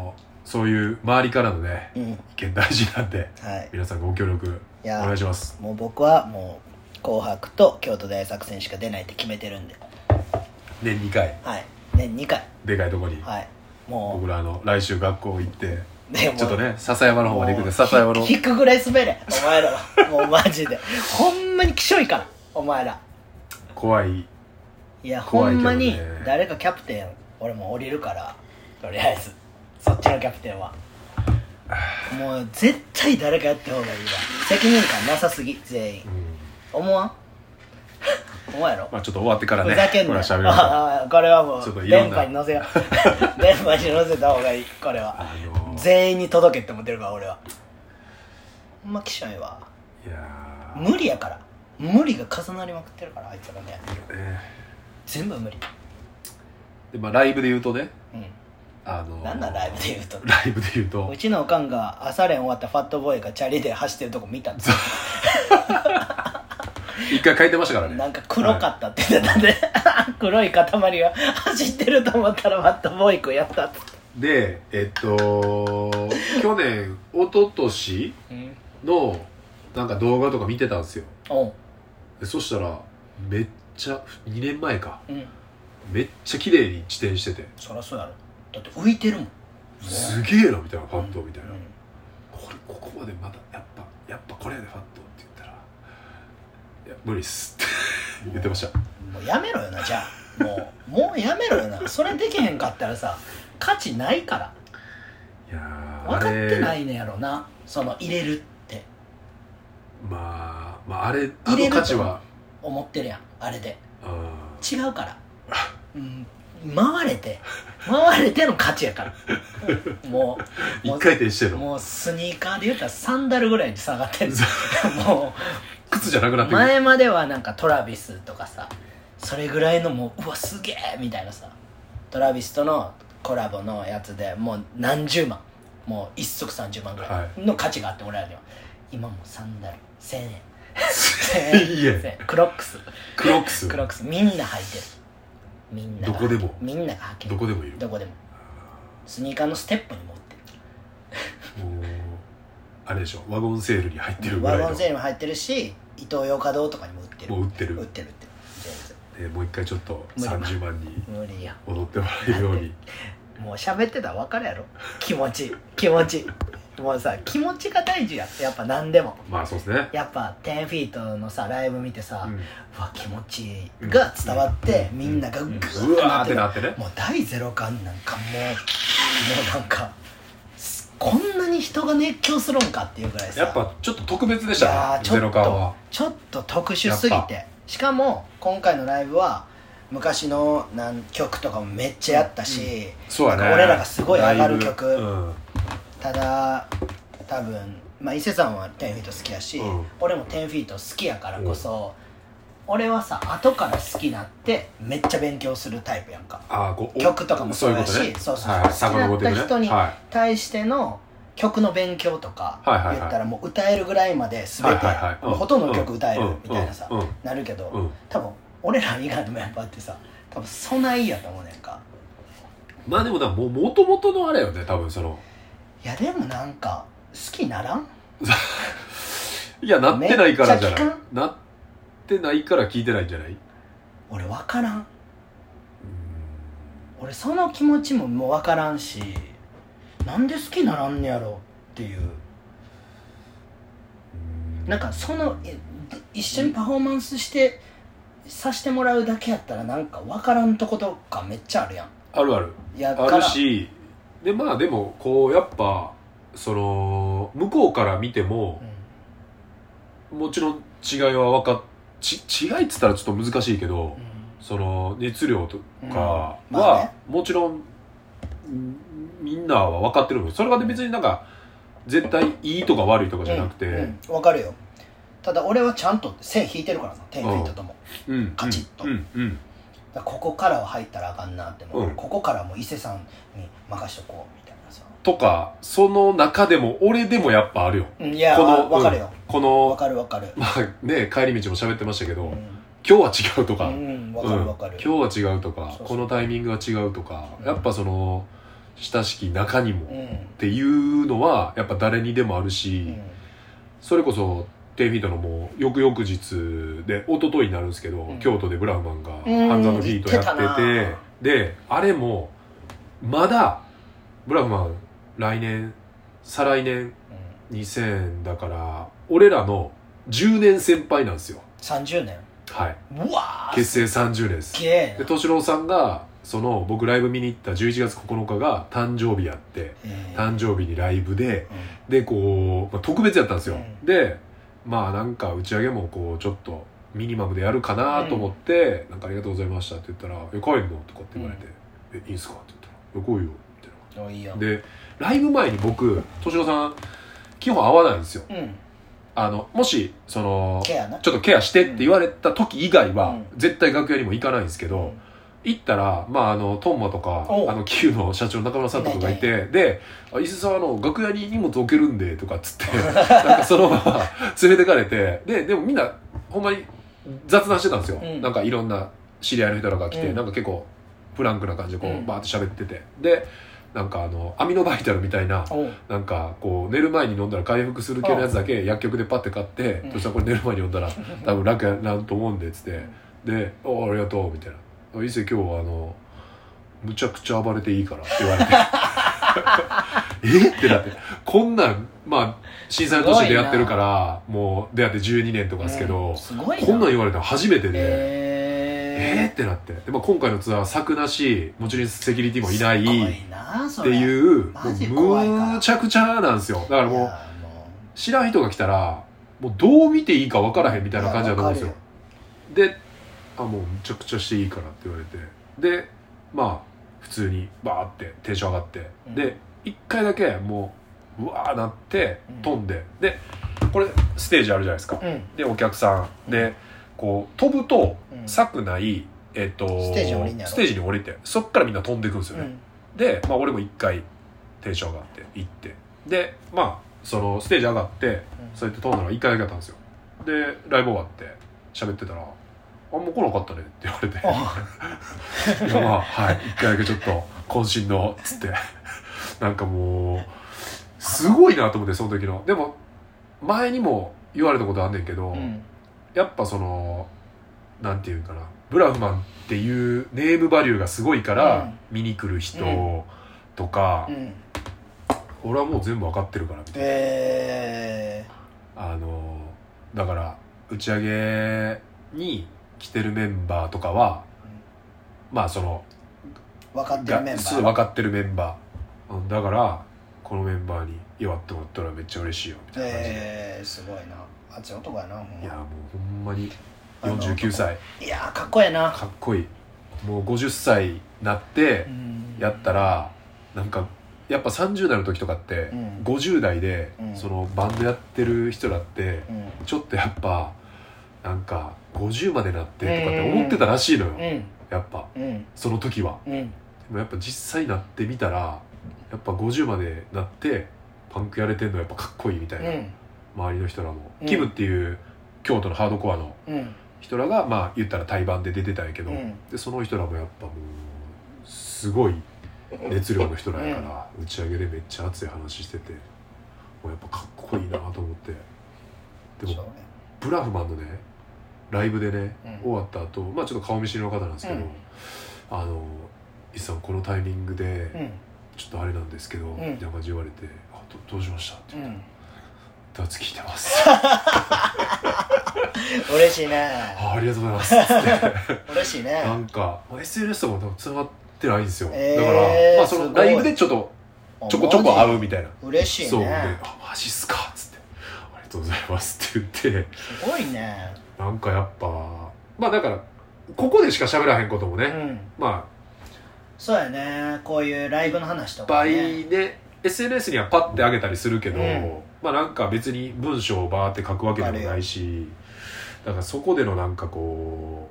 そういう周りからのねうん。意見大事なんではい。皆さんご協力お願いします。もう僕はもう「紅白」と京都大作戦しか出ないって決めてるんで。年2回。はい。年2回。でかいとこに。はい。も僕らあの来週学校行ってちょっとね笹山の方まで行くんで笹山の。引くぐらい滑れお前らは。[laughs] もうマジで。ほんまにきしょいからお前ら。怖い。いやね。んまに誰かキャプテン俺も降りるからとりあえずそっちのキャプテンは。もう絶対誰かやった方がいいわ。責任感なさすぎ全員。うん。思わん？[laughs] 思わんやろ？まあちょっと終わってからね。ふざけんなこれはこれはもう電波に乗せよう。[laughs] 電波に乗せた方がいい。これは。あのー。全員に届けって思ってるから俺は。ほんまきしょいわいやー。無理やから。無理が重なりまくってるからあいつらねね全部無理。でまあライブで言うとね。うんあのーなんなんライブで言うと。ライブで言うと。うちのおかんが朝練終わったファットボーイがチャリで走ってるとこ見たんですよ。[laughs] 一回書いてましたからね。なんか黒かったって言ってたんで、黒い塊が走ってると思ったらまたボーイ君やったっでえっと去年一昨年うんのなんか動画とか見てたんですよ。おうでそしたらめっちゃ2年前か。うん。めっちゃ綺麗に自転してて。そりゃそうやろだって浮いてるもん。すげえなみたいなファットみたいな、うん。これここまでまたやっぱやっぱこれやでファットって言ったらいや無理っすって言ってました。もうやめろよなじゃあ。もうもうやめろよな。それできへんかったらさ価値ないから。いやー分かってないねやろな。その入れるって。まあまああれあ入れるとの価値は思ってるやんあれで。うん違うから、[laughs] うん、回れて回れての価値やから。もうも [laughs] 一回転してうんのもうスニーカーで言ったらサンダルぐらいに下がってる [laughs] も靴じゃなくなっうてくる。前まではなんかトラビスとかさそれぐらいのもううわすげえみたいなさトラビスとのコラボのやつでもう何十万もう一足30万ぐらいの価値があって俺らには今もうサンダル1000円。[laughs] いいえ。1000円。クロックス。クロックス。クロックス。みんな履いてるみんながどこでも。みんなが履ける。どこでもいる。どこでも。スニーカーのステップに持って。[laughs] もうあれでしょ。ワゴンセールに入ってるるぐらいゴンセールも入ってるしイトーヨーカドーとかにも売ってる。もう売ってる。売ってる売って。るでもう一回ちょっと無理30万に全然無理ってもらえるように。もう喋ってたら分かるやろ。気持ち気持ちもうさ気持ちが大事ややっぱ何でも。まあそうですね。やっぱ10フィートのさライブ見てさ、ううんわ気持ちが伝わって、みんながグーってるなってね。もう第ゼロ感なんかもうもうなんかすこんなに人が熱狂するんかっていうぐらいさ。やっぱちょっと特別でしたねゼロ感は。ちょっと特殊すぎて。しかも今回のライブは昔の何曲とかもめっちゃやったし、そうやね。俺らがすごい上がる曲ただ多分まあ伊勢さんは10フィート好きやし、うん。俺も10フィート好きやからこそ、俺はさ後から好きになってめっちゃ勉強するタイプやんか。曲とかもそうやしそうね。そうそうはい好きだった人には対しての曲の勉強とか言ったらもう歌えるぐらいまで全て、ほとんどの曲歌えるうん。みたいなさ、うん。うん。なるけど、うん。多分俺ら以外のメンバーってさ多分そないやと思うねんか。まあでもなもう元々のあれよね多分そのいやでもなんか好きにならん？[laughs] いやなってないからじゃない。めっちゃ聞かなってないから聞いてないんじゃない？俺分からん。俺その気持ちももう分からんしなんで好きにならんねやろ？っていう。なんかそのえ一緒にパフォーマンスしてさしてもらうだけやったらなんか分からんとことかめっちゃあるやん。あるある。やあるしでまあでもこうやっぱその向こうから見てももちろん違いは分かっち違いっつったらちょっと難しいけど、うん。その熱量とうん。かまあはね。もちろんんみんなは分かってるのそれが別になんか絶対いいとか悪いとかじゃなくて、うん。うん。分かるよ。ただ俺はちゃんと線引いてるからさ10フィートとも。うん。カチッと。うん。うんここからは入ったらあかんなっても、う。ん。ここからも伊勢さんに任しとこうみたいなさ。とかその中でも俺でもやっぱあるよ。うんいやこの分かるよ。うんこの分かる分かる。まあね帰り道も喋ってましたけど、うん。今日は違うとか、うん分かる分かる、うん。今日は違うとかこのタイミングが違うとか、うん。やっぱその親しき中にも、っうん。ていうのはやっぱ誰にでもあるし、うん。それこそ10フィートのもう翌々日で一昨日になるんですけど、うん。京都でブラウマンがうん半沢のビートやってて言ってたであれもまだブラウマン来年再来年2000だから俺らの10年先輩なんですよ。30年？はい。うわー結成30年です。すげえな。で敏郎さんがその僕ライブ見に行った11月9日が誕生日やってえー。誕生日にライブでうでこう、まあ、特別やったんですよ、うん。でまあなんか打ち上げもこうちょっとミニマムでやるかなと思って「なんかありがとうございました」って言ったら「え帰るの?」とかって言われて「えいいんすか?」って言ったら「え来いよ」みたいん。おいでライブ前に僕敏郎さん基本会わないんですよ。うん。あのもしそのケアな。ちょっとケアしてって言われた時以外は、うん。絶対楽屋にも行かないんですけど、行ったら、まあ、あのトンマとかお。うあの Q の社長の中村さんとかがいてで「あ伊勢さんあの楽屋に荷物置けるんで」とかっつって [laughs] なんかそのまま [laughs] 連れてかれてででもみんなほんまに雑談してたんですよ、うん。なんかいろんな知り合いの人らが来て、うん。なんか結構フランクな感じでこう、うん。バーって喋ってて。でなんかあのアミノバイタルみたいなおう。なんかこう寝る前に飲んだら回復する系のやつだけ薬局でパッて買って、うん。そしたらこれ寝る前に飲んだら多分楽やなと思うんでっつって。で「おありがとう」みたいな「伊勢今日はあのむちゃくちゃ暴れていいから」って言われて。[laughs] え？ってなって。こんなんまあ震災の年でやってるからもう出会って12年とかですけど、うんすごいな。こんなん言われたの初めてで。えー、え？ってなって。で、まあ、今回のツアー柵なしもちろんセキュリティもいないっいなそてれいうもうむちゃくちゃなんですよ。だからもう知らん人が来たらもうどう見ていいか分からへんみたいな感じだと思うんですよ。であもうむちゃくちゃしていいからって言われて。でまあ普通にバーってテンション上がって、うん。で一回だけもううわーなってうん。飛んで、でこれステージあるじゃないですか、うん。でお客さん。でこう飛ぶとうん。柵ない、えっとステージに降りんねやろ。ステージに降りてそっからみんな飛んでいくんですよね、うん。で、まあ、俺も一回テンション上がって行って。でまあそのステージ上がってそうやって飛んだのが一回だけだったんですよ。でライブ終わって喋ってたら「あんま来なかったね」って言われて「[laughs] いやまあはい。一回だけちょっと渾身の」っつって。なんかもうすごいなと思ってその時の。でも前にも言われたことあんねんけど、うん。やっぱそのなんていうんかな。ブラフマンっていうネームバリューがすごいから、うん。見に来る人とか、うん。俺はもう全部わかってるからみたいな、えあのだから打ち上げに来てるメンバーとかは、まあそのー、分かってるメンバすー分かってるメンバー、うんだからこのメンバーに祝ってもらったらめっちゃ嬉しいよみたいな感じで、えー、すごいな。熱い男やなほんま。いやもうほんまにあの49歳。いやーかっこええな。かっこいい。もう50歳になってうん。やったらなんかやっぱ30代の時とかってうん。50代でうん。そのバンドやってる人だってうん。ちょっとやっぱなんか50までなってとかって思ってたらしいのよ。うん。やっぱ。うん。その時は。うん。でもやっぱ実際になってみたらやっぱ50までなってパンクやれてんのやっぱかっこいいみたいな。うん。周りの人らも。うん。キムっていう京都のハードコアのうん。人らがまあ言ったら対バンで出てたんやけど、うん。でその人らもやっぱもうすごい熱量の人らやから、打ち上げでめっちゃ熱い話しててもうやっぱかっこいいなと思って。でもね。ブラフマンのねライブでね、うん。終わった後まあちょっと顔見知りの方なんですけど、うん。あの「イさんこのタイミングでうん。ちょっとあれなんですけど」ん。みたいな感じで言われて「あどどうしました?」って言ってうん「ダーツ聞いてます」[laughs] 嬉しいね。あありがとうございます」って。[laughs] 嬉しいね。なんかまあ SNS とかもつながってないんですよ、えーだからまあそのライブでちょっとちょこちょこ会うみたいな。嬉しいね。そう。で「あマジっすか」っつって「ありがとうございます」って言って。すごいねなんかやっぱまあだからここでしか喋らへんこともね、うん。まあそうやね。こういうライブの話といっぱかねいで SNS にはパッて上げたりするけど、うん。まあなんか別に文章をバーって書くわけでもないしだからそこでのなんかこ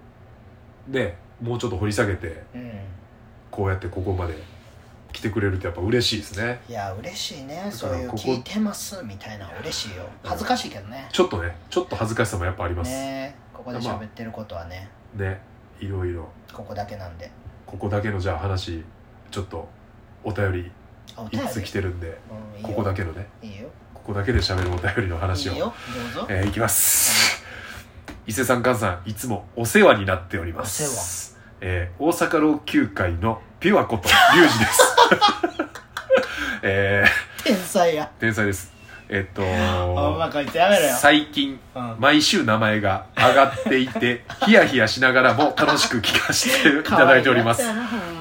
うでもうちょっと掘り下げてうん。こうやってここまで来てくれるとやっぱ嬉しいですね。いや嬉しいね。らそういうここ。聞いてますみたいな嬉しいよ。恥ずかしいけどね。ちょっとねちょっと恥ずかしさもやっぱあります。ね。ねここで喋ってることはね。いろいろ。ここだけなんで。ここだけのじゃあ話ちょっとお便りあお便り？いつ来てるんでうんここだけのね。いいよ。ここだけで喋るお便りの話を。いいよ。どうぞ。えーいきます。伊勢さん菅さんいつもお世話になっております。えー大阪老朽会のピュアことリュウジです [laughs] え天才や。ー天才です。えっと最近うん。毎週名前が上がっていて [laughs] ヒヤヒヤしながらも楽しく聞かせていただいております。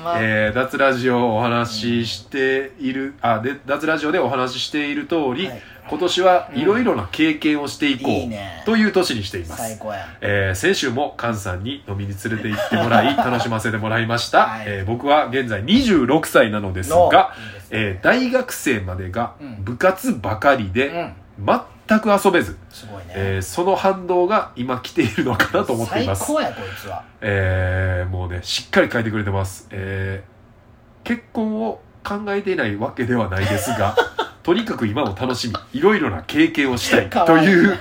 ま。えー脱ラジオをお話ししている、あで脱ラジオでお話ししている通り、はい今年はいろいろな経験をしていこう、いいね。という年にしています。最高やえー先週も菅さんに飲みに連れて行ってもらい楽しませてもらいました、はい。えー僕は現在26歳なのですのが、いいね。えー大学生までがうん。部活ばかりでうん。全く遊べず、すごいね。えーその反動が今来ているのかなと思っています。最高やこいつは。えーもうねしっかり書いてくれてます、えー結婚を考えていないわけではないですがとにかく今を楽しみいろいろな経験をしたいという、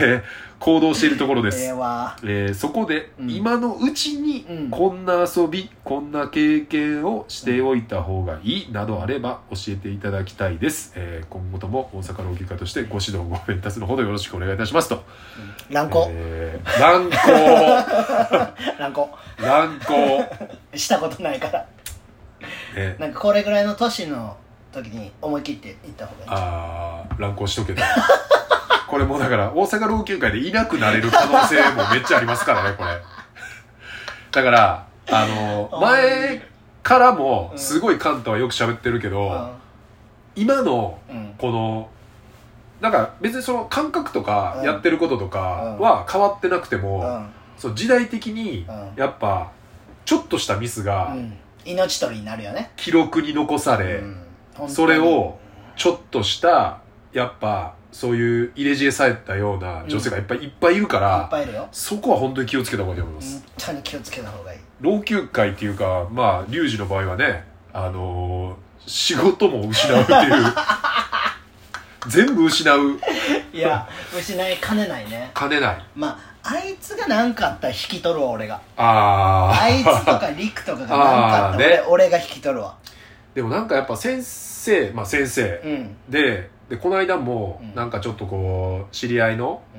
えー [laughs] 行動しているところです、ええわ。えーそこで、うん。今のうちにうん。こんな遊びこんな経験をしておいた方がいいなどあれば教えていただきたいです、えー今後とも大阪老朽化としてご指導ご鞭達のほどよろしくお願いいたしますと。乱行。えー [laughs] 乱行。乱行。乱行。したことないから。ねなんかこれぐらいの年の時に思い切って行った方がいい。あー乱行しとけと。[laughs] これもうだから大阪老朽化でいなくなれる可能性もめっちゃありますからねこれ。だからあのうん [laughs] 前からもすごいカンタはよく喋ってるけど、今のうん。うんこのなんか別にその感覚とかやってることとかは変わってなくても、うん。そう時代的にうん。やっぱちょっとしたミスがうん。命取りになるよね。記録に残され、うんそれをちょっとしたやっぱそういう入れ知恵されたような女性がいっぱいいっぱいいるかいっら、ぱいいるよ。そこは本当に気をつけた方がいいと思います、本当に気をつけた方がいい。老朽会っていうかまあリュウジの場合はねあのー仕事も失うっていう。[laughs] 全部失う。いや失いかねないね。兼ねない。まああいつが何かあったら引き取るわ俺が。あああいつとかリクとかが何かあったら俺, [laughs] あーね。俺が引き取るわ。でもなんかやっぱ先生。まあ先生。うん。ででこの間もうん。なんかちょっとこう知り合いのう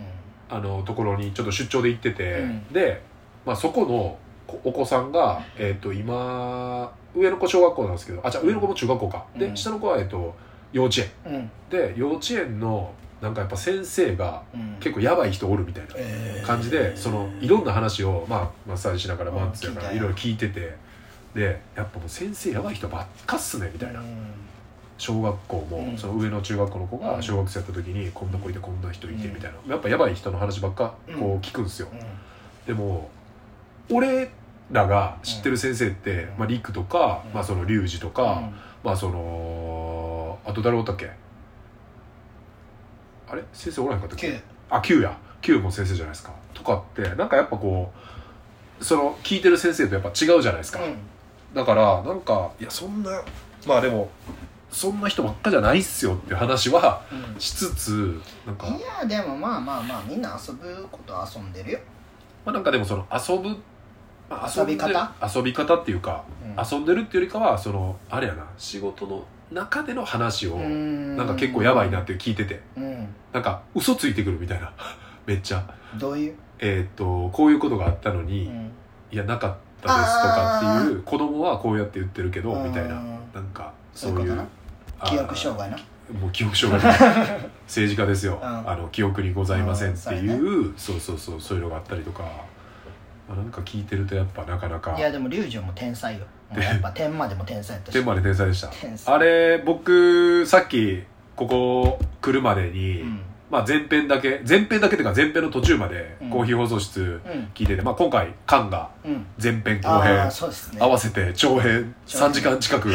あのところにちょっと出張で行ってて、うん。で、まあ、そこのこお子さんが、えっと今上の子小学校なんですけどあじゃあ上の子も中学校か、うん。で下の子は、えっと幼稚園。んうん。で幼稚園のなんかやっぱ先生がうん。結構やばい人おるみたいなえー。感じで、そのいろんな話を、まあ、マッサージしながらうん。マンツやかいたよいろいろ聞いてて。でやっぱもう先生やばい人ばっかっすねみたいな。うん小学校も、うん。その上の中学校の子がうん。小学生やった時にこんな子いてこんな人いてうん。みたいな、やっぱやばい人の話ばっかこう聞くんですよ、でも俺らが知ってる先生って、うん。まあ、リクとか、うん。まあ、そのリュウジとか、うん。まあそのあと誰おったっけ？あれ？先生おらへんかったっけ？9あ Q や。Q も先生じゃないですか。とかってなんかやっぱこうその聞いてる先生とやっぱ違うじゃないですか、うん。だからなんかいやそんなまあでもそんな人ばっかじゃないっすよっていう話はうん。しつつなんか、いやでもまあまあまあみんな遊ぶことは遊んでるよ、まあ、なんかでもその遊ぶ、まあ遊び方？遊び方っていうかうん。遊んでるっていうよりかはそのあれやな仕事の中での話をうん。なんか結構やばいなって聞いててうん。なんか嘘ついてくるみたいな。[laughs] めっちゃ。どういう、えーっとこういうことがあったのに、うん。いやなかったですとかっていう子供はこうやって言ってるけどみたいな。うん。なんかそういう記憶障害な。もう記憶障害 [laughs] 政治家ですよ、うん。あの記憶にございませんっていう,、うんそうそうそうそういうのがあったりとか、まあ、なんか聞いてるとやっぱなかなか。いやでも龍二も天才よ。やっぱ天までも天才やったし。天まで天才でした。あれ僕さっきここ来るまでに、うん。まあ、前編だけ前編だけっていうか前編の途中までうん。コーヒー放送室うん。聞いてて、まあ、今回カンがうん。前編後あ編合わせて長編長編。3時間近く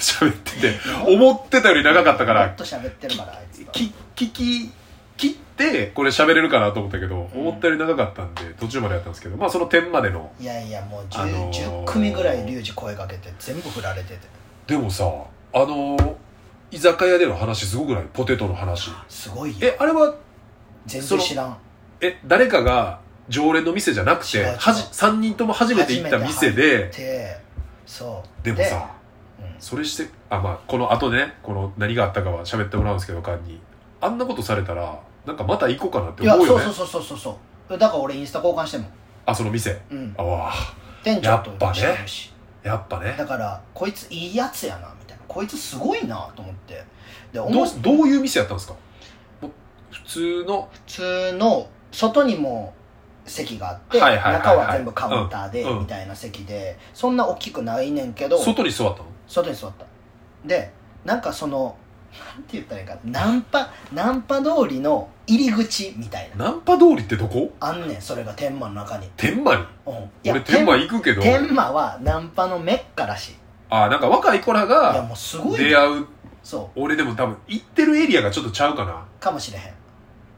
喋ってて思ってたより長かったかもらっと喋ってるからあいつと。き聞き切ってこれ喋れるかなと思ったけど、うん。思ったより長かったんで途中までやったんですけどまあその点までのいやいやもう 10,、あのー10組ぐらい龍二声かけて全部振られてて。でもさあのー居酒屋での話すごくない？ポテトの話。すごいよ。えあれは全然知らん。え誰かが常連の店じゃなくてはじ3人とも初めて行った店ででそう。でもさうんそれしてあまあこの後ねこの何があったかは喋ってもらうんですけどカンに。あんなことされたらなんかまた行こうかなって思うよね。そうそうそうそうそう。だから俺インスタ交換しても。あその店。うん。あわ店長とやっぱね。やっぱね。だからこいついいやつやなみたいな。こいつすごいなと思って。でどどういう店やったんですか？普通の？普通の外にも席があってはいはいはいはい。中は全部カウンターでみたいな席でそんな大きくないねんけど外に座ったの？外に座った。でなんかそのなんて言ったらいいかナンパナンパ通りの入り口みたいな。ナンパ通りってどこ？あんねんそれが天満の中に、天満に？うん、俺天満行くけど。天満はナンパのメッカらし。いあなんか若い子らいやがもうすごい出会う。そ俺でも多分行ってるエリアがちょっとちゃうかな。うかもしれへん。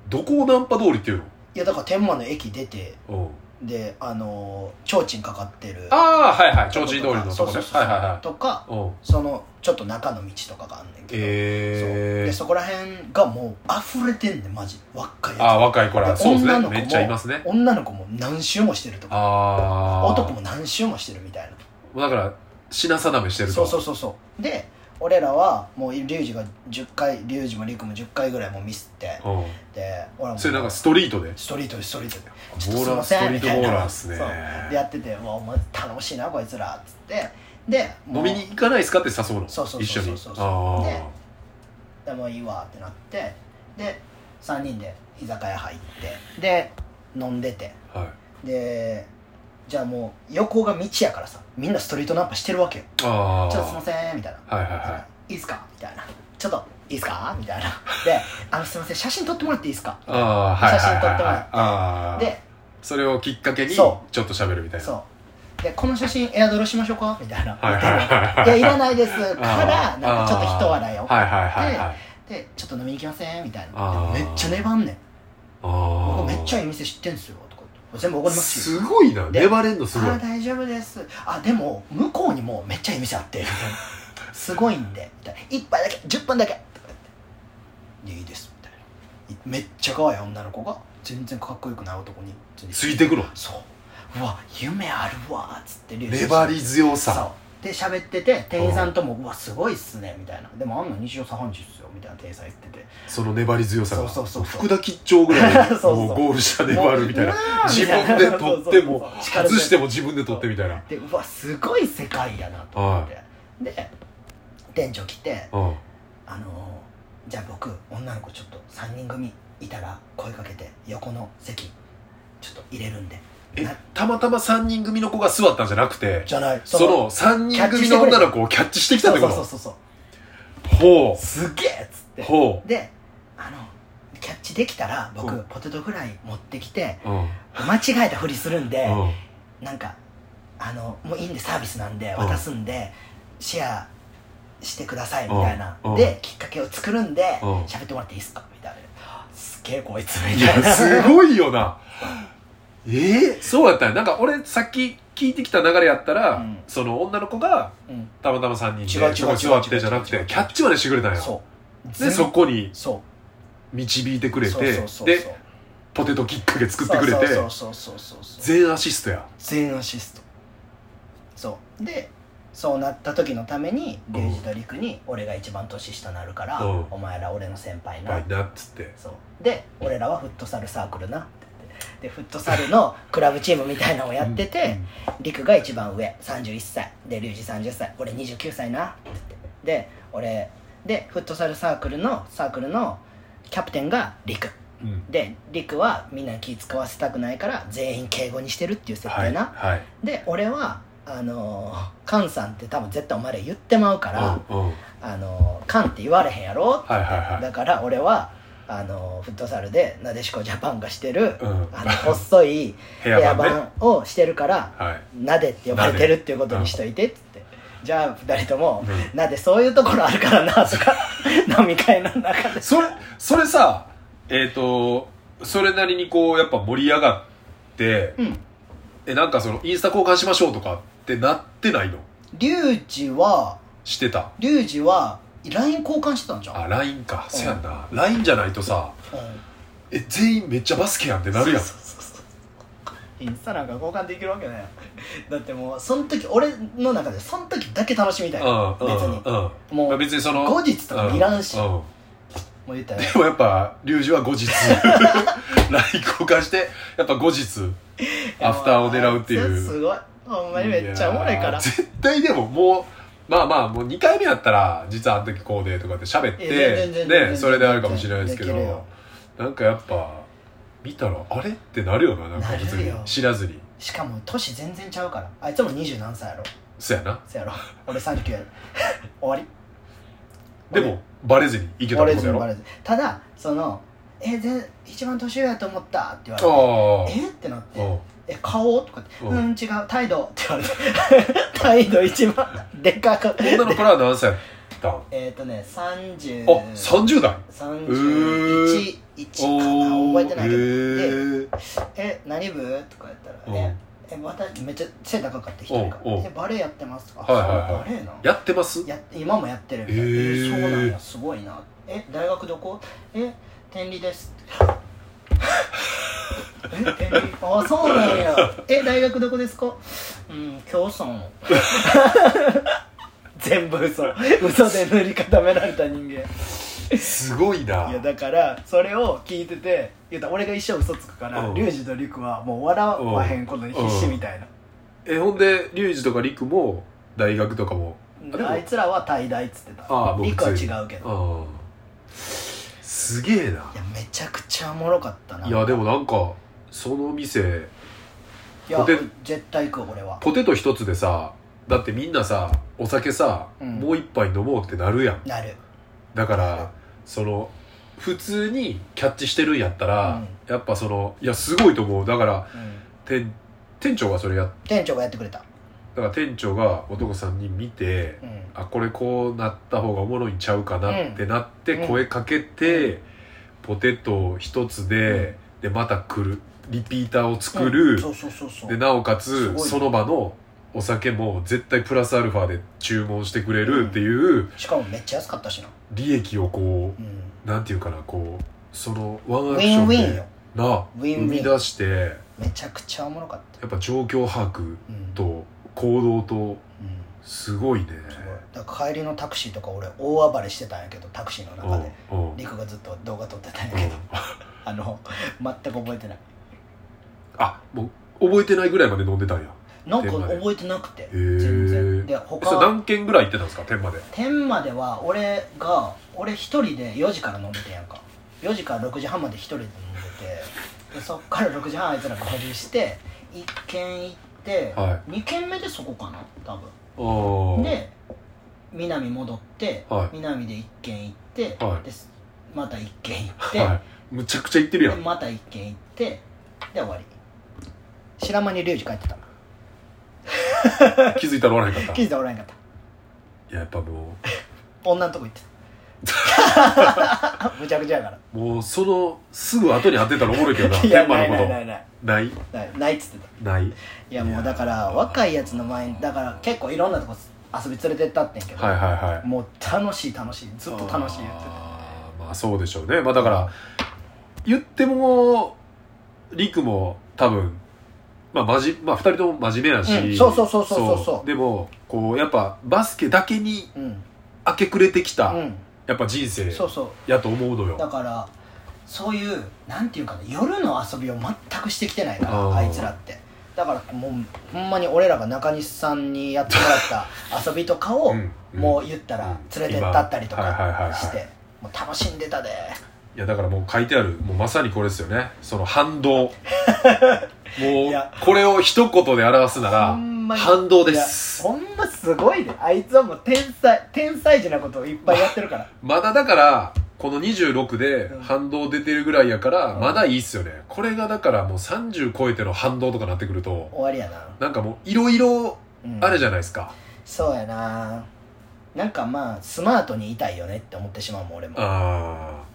どこをナンパ通りっていうの？いやだから天満の駅出てう。んであのー提灯かかってる。ああはいはい。提灯通りのとこね。はいはいはい。とかう。んそのちょっと中の道とかがあんねんけど、ええでそこら辺がもう溢れてんねんマジ。若いやつ。ああ若い子ら。でそうですね。いますね。女の子も何周もしてるとか。ああ男も何周もしてるみたいな。だから品定めしてると。そうそうそうそう。で俺らはもうリュウジが10回リュウジもリクも10回ぐらいもうミスって。うん。で俺らもそれなんかストリートで？ストリートでストリートで。ボーラーストリートボーラーっすね。そう。でやってて「わお前楽しいなこいつら」っつって。でもう飲みに行かないですか？って誘うの？そうそう一緒に？そうそうそう。あででもういいわってなって。で3人で居酒屋入って。で飲んでて。あはい。でじゃあもう横が道やからさみんなストリートナンパしてるわけよ。ああちょっとすいませんみたいな。はいはいはい。いいっすか？みたいな。ちょっといいっすか？みたいな。[laughs] であのすいません写真撮ってもらっていいですか？ああはいはい写真撮ってもらってでそれをきっかけにちそょっと喋るみたいな。そう。でこの写真エアドロしましょうか？みたいな。はいはいはい。いやいらないです。かあらーなんかちょっと人笑いを。はいはいはいはい。でちょっと飲みに行きません？みたいな。めっちゃ粘んねん。ああ僕めっちゃいい店知ってんすよ全部おごりますしすごいな。で粘れんのすごい。あー大丈夫です。あでも向こうにもめっちゃいい店あって。[laughs] すごいんで。みたいな一杯だけ10分だけ。とか言ってでいいです。みたいな。めっちゃ可愛い女の子が全然かっこよくない男に。ついてくの？そう。うわ夢あるわっつって。リュウジ粘り強さで喋ってて店員さんとも「うわすごいっすね」みたいな「でもあんな日常茶飯事っすよ」みたいな店員さん言ってて。その粘り強さが。そうそうそう福田吉兆ぐらい [laughs] そもうゴール下粘るみたいな。[laughs] 自分で取っても外しても自分で取ってみたいな。でうわすごい世界やなと思って、で店長来てうん「あのーじゃあ僕女の子ちょっと3人組いたら声かけて横の席ちょっと入れるんでたまたま3人組の子が座ったんじゃなくてじゃない。その3人組の女の子をキャッチしてきたってこと？そうそうそうそうほすげえっつって。う。ほであのキャッチできたら僕うん。ポテトフライ持ってきてううん。間違えたふりするんでうん。なんかあのもういいんでサービスなんでうん。渡すんでシェアしてくださいみたいな。うん。できっかけを作るんでうん。喋ってもらっていいですか？みたいな。すげえこいつみたいな。すごいよなええそうやったんや。なんか俺さっき聞いてきた流れやったら、うん。その女の子がうん。たまたま3人違う違うでそこに座ってじゃなくて違う違う。違うキャッチまでしてくれたんや。そう。で全そこに導いてくれてそうそうそうそう。でポテトきっかけ作ってくれてそうそうそうそうそうそう。全アシストや。全アシスト。そう。でそうなった時のためにリュウジとリクに俺が一番年下なるから、うん。お前ら俺の先輩な。バイなっつって。そう。で俺らはフットサルサークルなでフットサルのクラブチームみたいなのをやってて、リクが一番上31歳。でリュウジ30歳。俺29歳な。って言ってで俺でフットサルサークルのサークルのキャプテンがリク。うん。うんでリクはみんなに気使わせたくないから全員敬語にしてるっていう設はい定な、はい。で俺はあのーカンさんって多分絶対お前ら言ってまうから、うんうん。あのーカンって言われへんやろ？はいはいはい。だから俺はあのフットサルでなでしこジャパンがしてる、うん。あの細い [laughs] 部ヘアバンをしてるからはい。なでって呼ばれてるっていうことにしといてっつって、じゃあ二人とも、うなでそういうところあるからなとか [laughs] 飲み会の中で。それそれさえっ、とそれなりにこうやっぱ盛り上がってうん。えなんかそのインスタ交換しましょうとかってなってないの？リュウジはしてた。リュウジは LINE 交換してたんじゃん。あ LINE か。そやんな。LINE じゃないとさうん。え全員めっちゃバスケやんってなるやん。そうそうそうインスタなんか交換できるわけない [laughs] だってもうその時俺の中でその時だけ楽しみたい。うん別にうんうん。もうまあ別にその後日とか見らんし。ううもう言ったらでもやっぱリュウジは後日 [laughs] LINE 交換してやっぱ後日アフターを狙うっていう。すごい。ほんまにめっちゃおもろいから。絶対でももうまあまあもう2回目やったら実はあの時こうでとかって喋ってねそれであるかもしれないですけどなんかやっぱ見たらあれってなるよななんか普通に。知らずに。しかも年全然ちゃうから。あいつも二十何歳やろ。そやな。そやろ。俺39やろ [laughs] 終わり。でもバレずにいけたバってことやろ？レずにバレずに。ただその「えぜ一番年上やと思った」って言われて「あえ？っ?」てなって。あ「え顔?」とかって「ううんん違う態度」って言われて。[laughs] 態度一番でかく女の子らは何歳？たんえっ、ー、とね30あ30代。31、1かな。覚えてないけど。でど「え何部?」とか言ったら「うんええ私めっちゃ背高かった？人がバレエやってます」とか。はいはいはい。バレエなやってます？や今もやってる。みたいな、へー。えそうなんや。すごいなえ大学どこえ天理ですえあそうなんや。え大学どこですか？うん京村 [laughs] 全部嘘。嘘で塗り固められた人間。すごいな。いやだからそれを聞いてて言うたら俺が一生嘘つくからうん。リュウジとリクはもう笑わへんことに必死みたいな、えほんでリュウジとかリクも大学とかも？あでもあいつらは怠大っつってた。ああリクは違うけど。ああすげえな。いやめちゃくちゃおもろかったな。いやでもなんかその店いやポテ絶対行く俺は。ポテト一つでさだってみんなさお酒さ、うん。もう一杯飲もうってなるやん。なる。だからその普通にキャッチしてるんやったら、うん。やっぱそのいやすごいと思う。だからうん。店店長がそれや店長がやってくれただから店長が男さんに見て、うん。あこれこうなった方がおもろいんちゃうかなってなってうん。声かけて、ポテト一つで、でまた来る。リピーターを作る、でなおかつすごいその場のお酒も絶対プラスアルファで注文してくれるっていうしかもめっちゃ安かったしな、利益をこうん、うなんていうかなこうそのワンアクションでウィンウィンよ。なウィンウィン生み出してめちゃくちゃおもろかった。やっぱ状況把握うん。と行動とうんすごい。ね帰りのタクシーとか俺大暴れしてたんやけどタクシーの中で。うんう。んリクがずっと動画撮ってたんやうんけど [laughs] あの全く覚えてない。あもう覚えてないぐらいまで飲んでたんや。なんか覚えてなくて全然。で他何軒ぐらい行ってたんですか天まで？天までは俺が俺一人で4時から飲んでてんやんか。4時から6時半まで一人で飲んでてでそっから6時半あいつら合流して1軒行って、は2軒目でそこかな多分。で南戻って、はい。南で1軒行って、はい。でまた1軒行って、はい。むちゃくちゃ行ってるやん。でまた1軒行ってで終わり。白間に龍二帰ってた。気づいたらおらへんかった。[laughs] 気づいたらおらへんかった。いややっぱも [laughs] 女のとこ行ってた [laughs] むちゃくちゃやから。うもうそのすぐ後に当てたらおもろいけどな [laughs] いや天満ないのこと。ないないないない。ない？ない。っつってた。ない？いやもうだから若いやつの前にだから結構いろんなとこ遊び連れてったってんけど、はいはいはい。もう楽しい楽しいずっと楽しい言ってあーまあそうでしょうね。まあだから言ってもリクも多分まあまじまあ、2人とも真面目やし、うんそうそうそうそうそうそう。でもこうやっぱバスケだけにたうん。明け暮れてきた、うんやっぱ人生そうそう。やと思うのよ。だからそういうなんていうかな夜の遊びを全くしてきてないからあいつらって。だからもうほんまに俺らが中西さんにやってもらった [laughs] 遊びとかをうんうん。もう言ったら連れてったったりとかしてもう楽しんでたでいやだからもう書いてあるもうまさにこれですよね。その反動。[laughs] もいうや。これを一言で表すなら反動でいすやほんますごいで。あいつはもう天才天才児なことをいっぱいやってるから。[laughs] まだだからこの26でうん。反動出てるぐらいやからうん。まだいいっすよね。これがだからもう30超えての反動とかなってくると終わりやな、なんかもういろいろうん。あるじゃないですか、そうやな。なんかまあスマートにいたいよねって思ってしまうもん俺も。ああ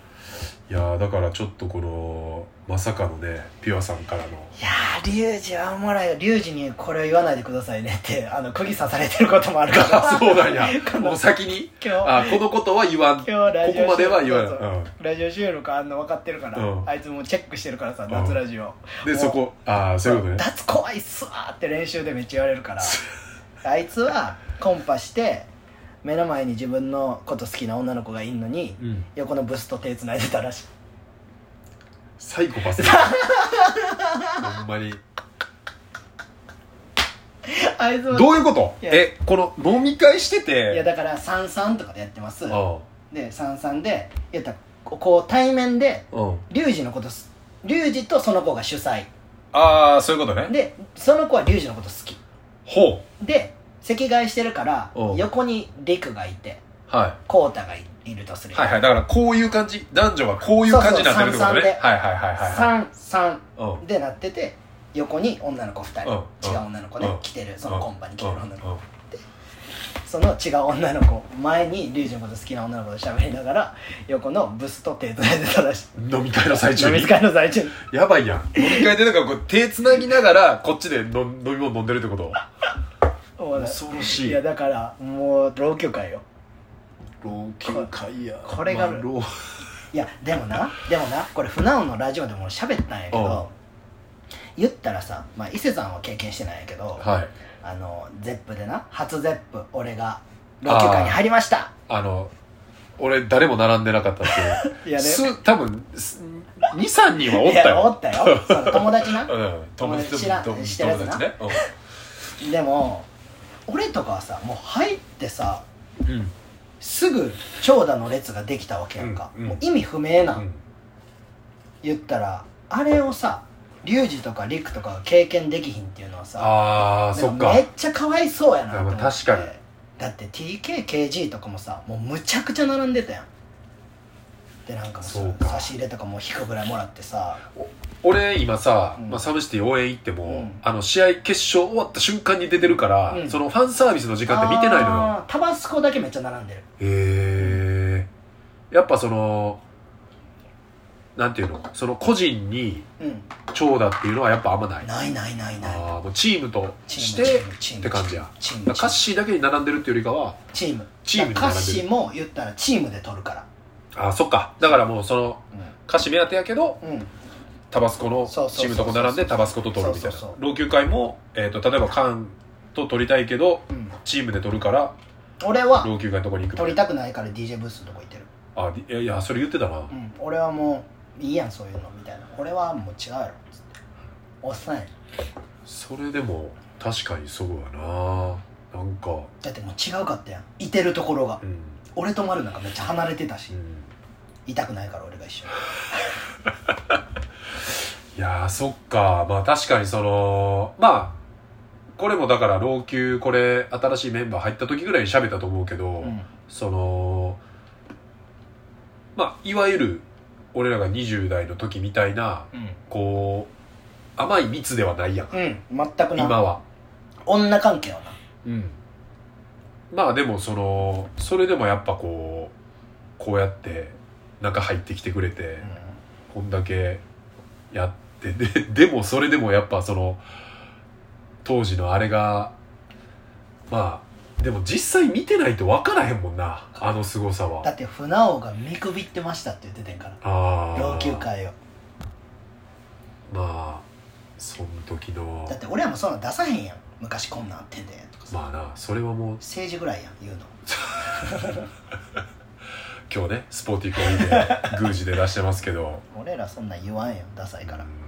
いやーだからちょっとこのまさかのねピュアさんからの。いやーリュウジはおもろいよリュウジにこれを言わないでくださいねってあの釘刺されてることもあるから。あ [laughs] そうなんや。[laughs] もう先に？今日あこのことは言わん。こ今日ラジオこまでは言わん。そうそう。ラジオ収録あんの分かってるから、うん。あいつもうチェックしてるからさん。夏ラジオ、うん、でそこああそういうことね。脱怖いっすわーって練習でめっちゃ言われるから。[laughs] あいつはコンパして目の前に自分のこと好きな女の子がいんのにうん。横のブスと手繋いでたらしい。サイコパス。ほんまに。あいつは。どういうこと？いや。えこの飲み会してて。いやだから33とかでやってます。あで33で言ったらここう対面でリュウジのことすリュウジとその子が主催。ああそういうことね。でその子はリュウジのこと好き。ほで席替えしてるからう。ん横にリクがいてうはい。コウタがいいるとするはいはい。だからこういう感じ。男女がこういう感じになってるってことね。そうそう三々で。はいはいはいはい33う。んでなってて横に女の子2人、う。ん違う女の子ね、う。ん来てる。そのコンパに来てる女の子、う。んう。んその違う女の子。前にリュウジのこと好きな女の子と喋りながら横のブスと手つないでたらしい。飲み会の最中に。飲み会の最中に。やばいやん。飲み会でなんかこう手つなぎながらこっちで飲飲み物飲んでるってこと？恐ろしい。いやだからもう老朽会よ。老朽会や。これがまあ老。いやでもなでもなこれ船尾のラジオでも喋ったんやけど言ったらさ、まあ、伊勢さんは経験してないんやけど、はい。あのゼップでな初ゼップ俺が老朽会に入りました。あの俺誰も並んでなかったっていう。[laughs] いやね。す多分23人はおったいやおよったよ。[laughs] 友達な。うん。友達知らん友知ってるやつな。友達ね。でも俺とかはさもう入ってさうん。うんすぐ長蛇の列ができたわけやんか、うんうん。もう意味不明な、うん。言ったらあれをさリュウジとかリクとかが経験できひんっていうのはさああそっか。めっちゃかわいそうやなって。確かに。だって TKKG とかもさもうむちゃくちゃ並んでたやん。でなんかもうそうか。差し入れとかも引くぐらいもらってさ俺今さ、うん。まあ、サムシティ応援行っても、うん。あの試合決勝終わった瞬間に出てるから、うん。そのファンサービスの時間って見てないのよ。タバスコだけめっちゃ並んでる。へえやっぱそのなんていうの？その個人にうん。長打っていうのはやっぱあんまない。ないないないない。ああもうチームとしてって感じや。カッシーだけに並んでるっていうよりかはチーム。チームに並んでる。歌詞も言ったらチームで取るから。ああそっか。だからもうその歌詞目当てやけどうん、うん、タバスコのチームとこ並んでタバスコと取るみたいな。老朽会も、えー、と例えばカンと取りたいけどうん、チームで取るから俺は老朽会のとこに行く取りたくないから DJ ブースのとこ行ってる。あいやいやそれ言ってたな、うん。俺はもういいやんそういうのみたいな。俺はもう違うやろつって。おっさんやそれでも確かにそうやな。なんか。だってもう違うかったやん。いてるところが。うん、俺と丸なんかめっちゃ離れてたし。うん、痛くないから俺が一緒に [laughs] いやーそっか。まあ確かにそのまあこれもだから老朽これ新しいメンバー入った時ぐらいに喋ったと思うけど、うん。そのまあいわゆる俺らが20代の時みたいなこう甘い蜜ではないやん。うん、うん、全くな。今は。女関係はな。うん。まあでもそのそれでもやっぱこうこうやって中入ってきてくれて、こんだけやってででもそれでもやっぱその当時のあれがまあでも実際見てないと分からへんもんなあの凄さは。だって船尾が見くびってましたって言っててんから。ああ老朽会をまあその時の。だって俺らもそんなん出さへんやん。昔こんなんあってんでとかさ。まあなそれはもう。政治ぐらいやん言うの。[laughs] 今日ねスポーティーコーヒーで宮司で出してますけど。[laughs] 俺らそんなん言わんやんダサいから。うん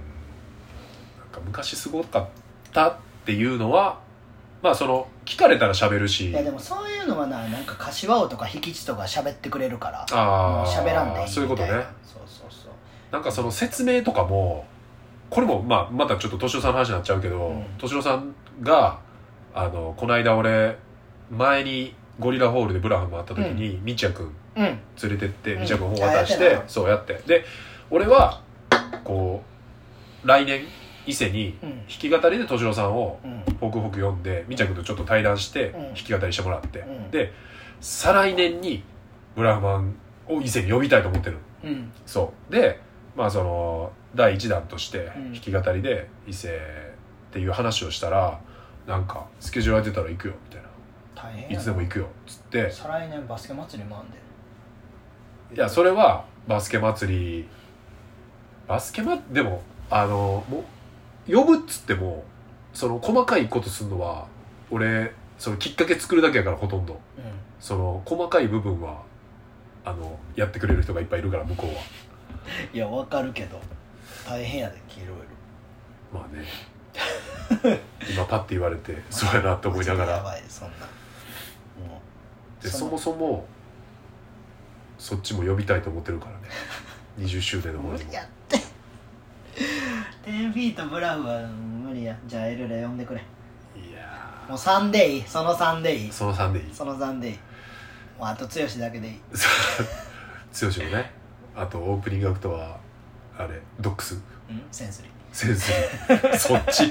か昔すごかったっていうのはまあその聞かれたら喋るし。いやでもそういうのはななんか柏尾とか引き地とか喋ってくれるからああ喋らんでいいみたいな。そういうことね。そうそうそう。なんかその説明とかもこれもまあまたちょっと敏郎さんの話になっちゃうけどうん。敏郎、さんがあのこの間俺前にゴリラホールでブラハム会った時に、みちやくんうん。連れてってうん。みちやくん本渡して、そうやって。で俺はこう来年伊勢にうん。弾き語りで敏郎さんをうん。ホクホク読んでみちゃくんとちょっと対談してうん。弾き語りしてもらって、うん。で再来年にブラフマンを伊勢に呼びたいと思ってる。うん。そう。でまあその第1弾としてうん。弾き語りで伊勢っていう話をしたらなんかスケジュール空いてたら行くよみたい大変いつでも行くよっつって。再来年バスケ祭りもあんで。いやそれはバスケ祭りバスケまでもあのもう呼ぶっつってもその細かいことするのは俺そのきっかけ作るだけやからほとんど。うん。その細かい部分はあのやってくれる人がいっぱいいるから向こうは。[laughs] いやわかるけど。大変やで黄色いまあね。[laughs] 今パッて言われてそうやなって思いながやらばいそんな。もうでそもそもそっちも呼びたいと思ってるからね。20周年の方にも。無理やって10フィー。トブラウは無理やじゃあエルレ呼んでくれいやもう3でいい。その3でいい。ーその3でいい。その3でいい。もうあと剛だけでいい。[laughs] 剛のね。あとオープニングアクトはあれドックス。うん？センスリー。全するそっち。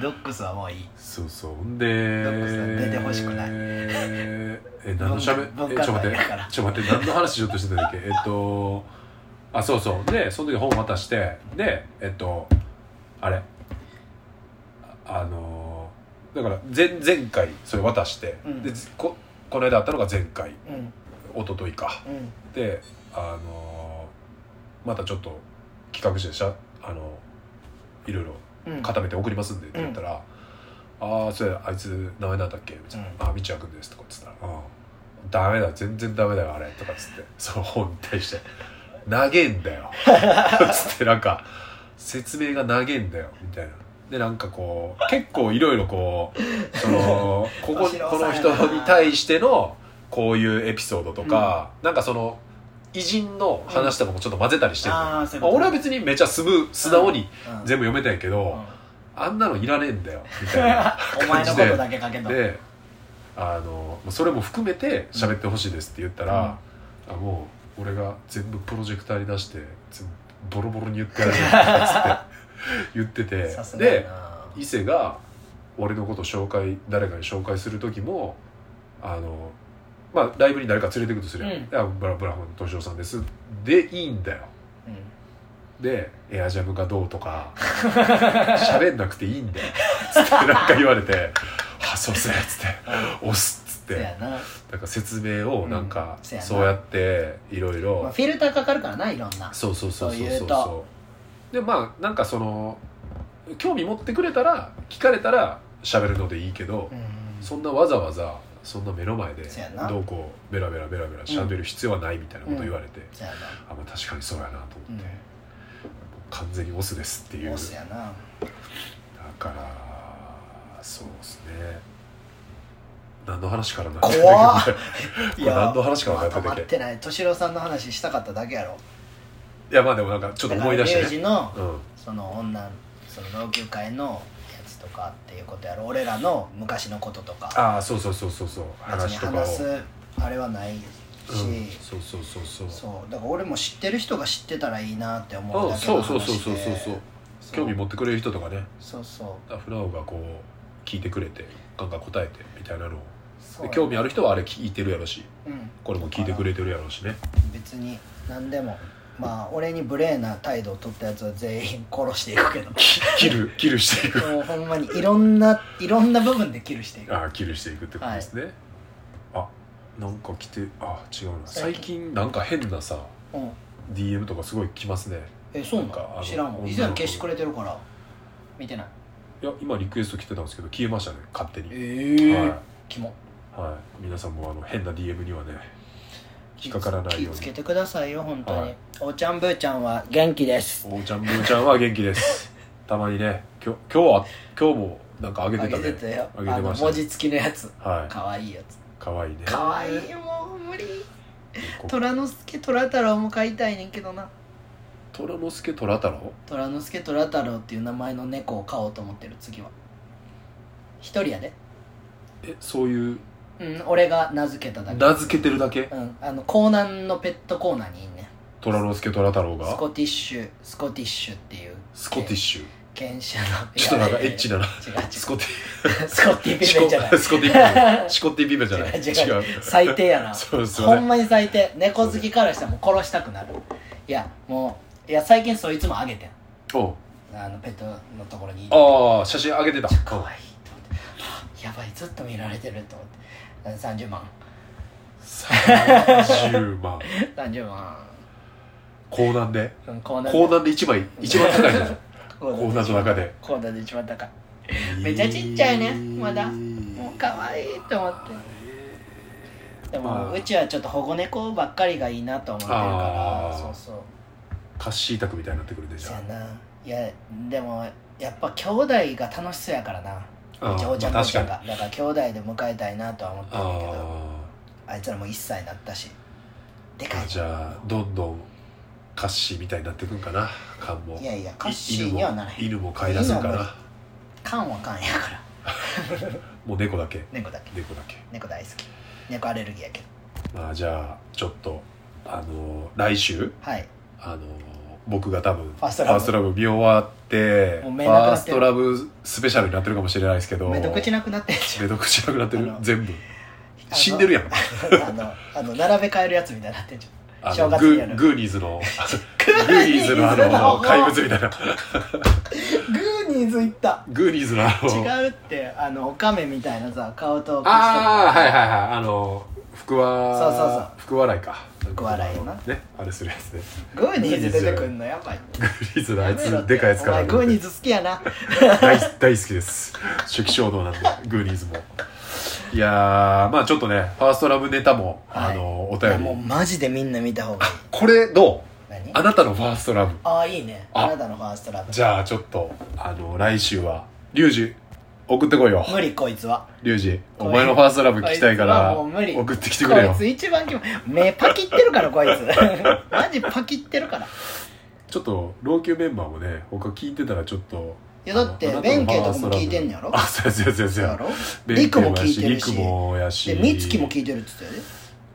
ドックスはもういい。そうそう。ほんでドックスは出てほしくない。え何のしゃべえちょっと待って。財だから。ちょっと待って。何の話しようとしてたんだっけ？えっとあそうそう。でその時本渡してでえっとあれ。ああのだから前前回それ渡して、うん。でここの間あったのが前回。うん。一昨日か。うん。であのまたちょっと企画してしゃあのいろいろうん。固めて送りますんでって言ったら「ああそれあいつ名前なんだっけ?」みたいな「ああ道也君です」とかっつったら「うんダメだ全然ダメだよあれ」とかっつって。その本に対して「投げんだよ」[laughs] つってなんか説明が投げんだよみたいな。でなんかこう結構いろいろこうその [laughs] こここの人に対してのこういうエピソードとか、なんかその偉人の話とかもちょっと混ぜたりしてるういうことまあ俺は別にめちゃすぐ素直にうん。全部読めたんやけど、うん。あんなのいらねえんだよみたいな [laughs] お前のことだけかけとで。あのそれも含めて喋ってほしいですって言ったら、あもう俺が全部プロジェクターに出して全部ボロボロに言ってやるよ [laughs] って言ってて。でな。伊勢が俺のこと紹介誰かに紹介する時もあのまあライブに誰か連れてくとするやん「うん。いやブラブラフの敏夫さんです」でいいんだよ。うん。でエアジャムがどうとか喋んなくていいんだよ。つってなんか言われて「[laughs] あそうっすね」っつって「押す」そうやな、なんか説明をなんかうん。そうやっていろいまあ、ろフィルターかかるからないろんな。そうそうそうそうそう。そう言ううでまあなんかその興味持ってくれたら聞かれたら喋るのでいいけどうん。そんなわざわざそんな目の前でそうやな。どうこうベラベラベラベラ喋る必要はないみたいなこと言われてそうあまあ確かにそうやなと思って。うん。完全にオスですっていう。ボスやな。だからそうですね何の話からな怖っ。[laughs] こいれ何の話からなまってない敏郎さんの話したかっただけやろ。いやまあでもなんかちょっと思い出してだからミューねジのうん。その女その老朽会のやつとかっていうことやろ。俺らの昔のこととか。ああそうそうそうそうそう。別に話とかを。話すあれはないし、うん、そうそうそうそう。そう。だから俺も知ってる人が知ってたらいいなって思うあだけの話で。そうそうそうそうそうそう。興味持ってくれる人とかね。そうそう。フラオがこう聞いてくれてガンガン答えてみたいなのを。そうで興味ある人はあれ聞いてるやろし。うん。これも聞いてくれてるやろしね。別に何でも。まあ俺に無礼な態度を取ったやつは全員殺していくけど。き切る切るしていく。もうほんまにいろんないろんな部分でキルしていく。ああキルしていくってことですね、あなんか来てあ違うな。最最近近なんか変なさうん。DM とかすごい来ますね。えそうななんか知らん以前消してくれてるから。見てない。いや今リクエスト来てたんですけど消えましたね勝手に。ええはい。キモはい、皆さんもあの変な DM にはね引っかからないように。気つけてくださいよ本当に、はい。おちゃんぶーちゃんは元気です。おーちゃんぶーちゃんは元気です。[laughs] たまにね今日今日は今日もなんかあげてあたね。げてたよ。あげあてましたね。の文字付きのやつ。はい。かわいいやつ。かわいいね。かわいいもう無理。こ虎之助虎太郎も飼いたいねんけどな。虎之助虎太郎？虎之助虎太郎っていう名前の猫を飼おうと思ってる次は。一人やで。えそういううん俺が名付けただけ。名付けてるだけ？うんあの江南のペットコーナーにいんねん。虎之助虎太郎が？スコティッシュスコティッシュっていう。スコティッシュ。犬種のちょっとなんかエッチだな。違う違う。スコテスコティピィベじゃない。[laughs] スコティピベシコティピベじゃない。違う違う。最低やな。そうすいませんほんまに最低。猫好きからしたらもう殺したくなる。いやもういや最近そいつもあげてん。おう。あのペットのところに。ああ写真上げてた。かわいいと思って。はあやばいずっと見られてると思って30万。30万。30万。江南で？うんコーナ江南で一枚一番高いじゃんコ江南の中で。コーナーで一番高い。めっちゃちっちゃいね。まだ。もうかわいいと思って。でも、まあ。うちはちょっと保護猫ばっかりがいいなと思ってるから。そうそう。カッシータクみたいになってくるでじゃそうやな。いやでもやっぱ兄弟が楽しそうやからなおちゃんまあおちゃん確がだから兄弟で迎えたいなとは思ってるんだけど。ああいつらも1歳になったし。でかい。あじゃあどんどんカッシーみたいになってくんかな。カンも。いやいやカッシーにはならへん。犬も飼い出すんかな。カンはカンやから。[laughs] もう猫だけ。猫だけ。猫だけ。猫大好き。猫アレルギーやけど。まあじゃあちょっとあの来週？はい。あの僕が多分ファーストラブ。見終わってファーストラブスペシャルになってるかもしれないですけど目と口なくなってんじゃん。目と口なくなってる？全部。死んでるやん。あのあの並べ替えるやつみたいになってんじゃん。正あのグーグーニーズのググーニーズのあの。怪物みたいな。グーニーズいった。グーニーズのあの。違うってあのオカメみたいなさ顔と口とああはいはいはい。あの福はそうそうそう。福笑いか。福笑いよな。ねあれするやつねグーニーズ出てくんのやばいグーニーズのあいつでかいやつから。グーニーズ好きやな。大大好きです。初期衝動なんでグーニーズも。いやーまあちょっとねファーストラブネタも、はい。あのお便り。もうマジでみんな見た方がいい。これどう？何？あなたのファーストラブ。ああいいね。あ。あなたのファーストラブ。じゃあちょっとあの来週はリュウジ送ってこいよ。無理こいつは。リュウジお前のファーストラブ聞きたいから送ってきてくれよ。こいつ一番キモい目パキってるからこいつ。[laughs] マジパキってるから。ちょっと老朽メンバーもね他聞いてたらちょっといやだって弁慶とかも聞いてんのやろ？あそうやそうやそうやそうや。ろリクも聞いてるし。やリクもやし。で美月も聞いてるっつったよね。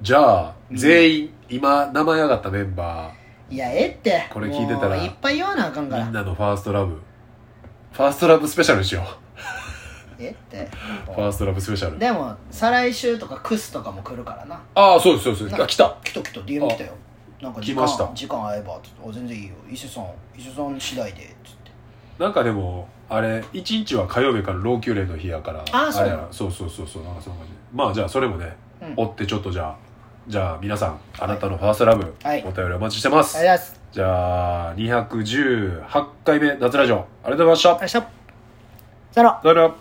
じゃあ全員今名前上がったメンバいやええって。これ聞いてたらいっぱい言わなあかんから。ーみんなのファーストラブ。ファーストラブスペシャルにしよええってうファーストラブスペシャル。でも再来週とかクスとかも来るからな。ああそうですそうです。あ来た。来た来た DM 来たよ。なんか時間来ました。時間合えばつってあ全然いいよ。伊勢さん伊勢さん次第でつって。なんかでもあれ一日は火曜日から老朽連の日やからあそう。れやな。そうそうそうそうなんかそんな感じ。でまあじゃあそれもね、うん。追ってちょっとじゃあじゃあ皆さんあなたのファーストラブ、はい。お便りお待ちしてます、ありがとうございます。じゃあ218回目脱ラジオ。ありがとうございました。ありがとうございました。さよなら。さよなら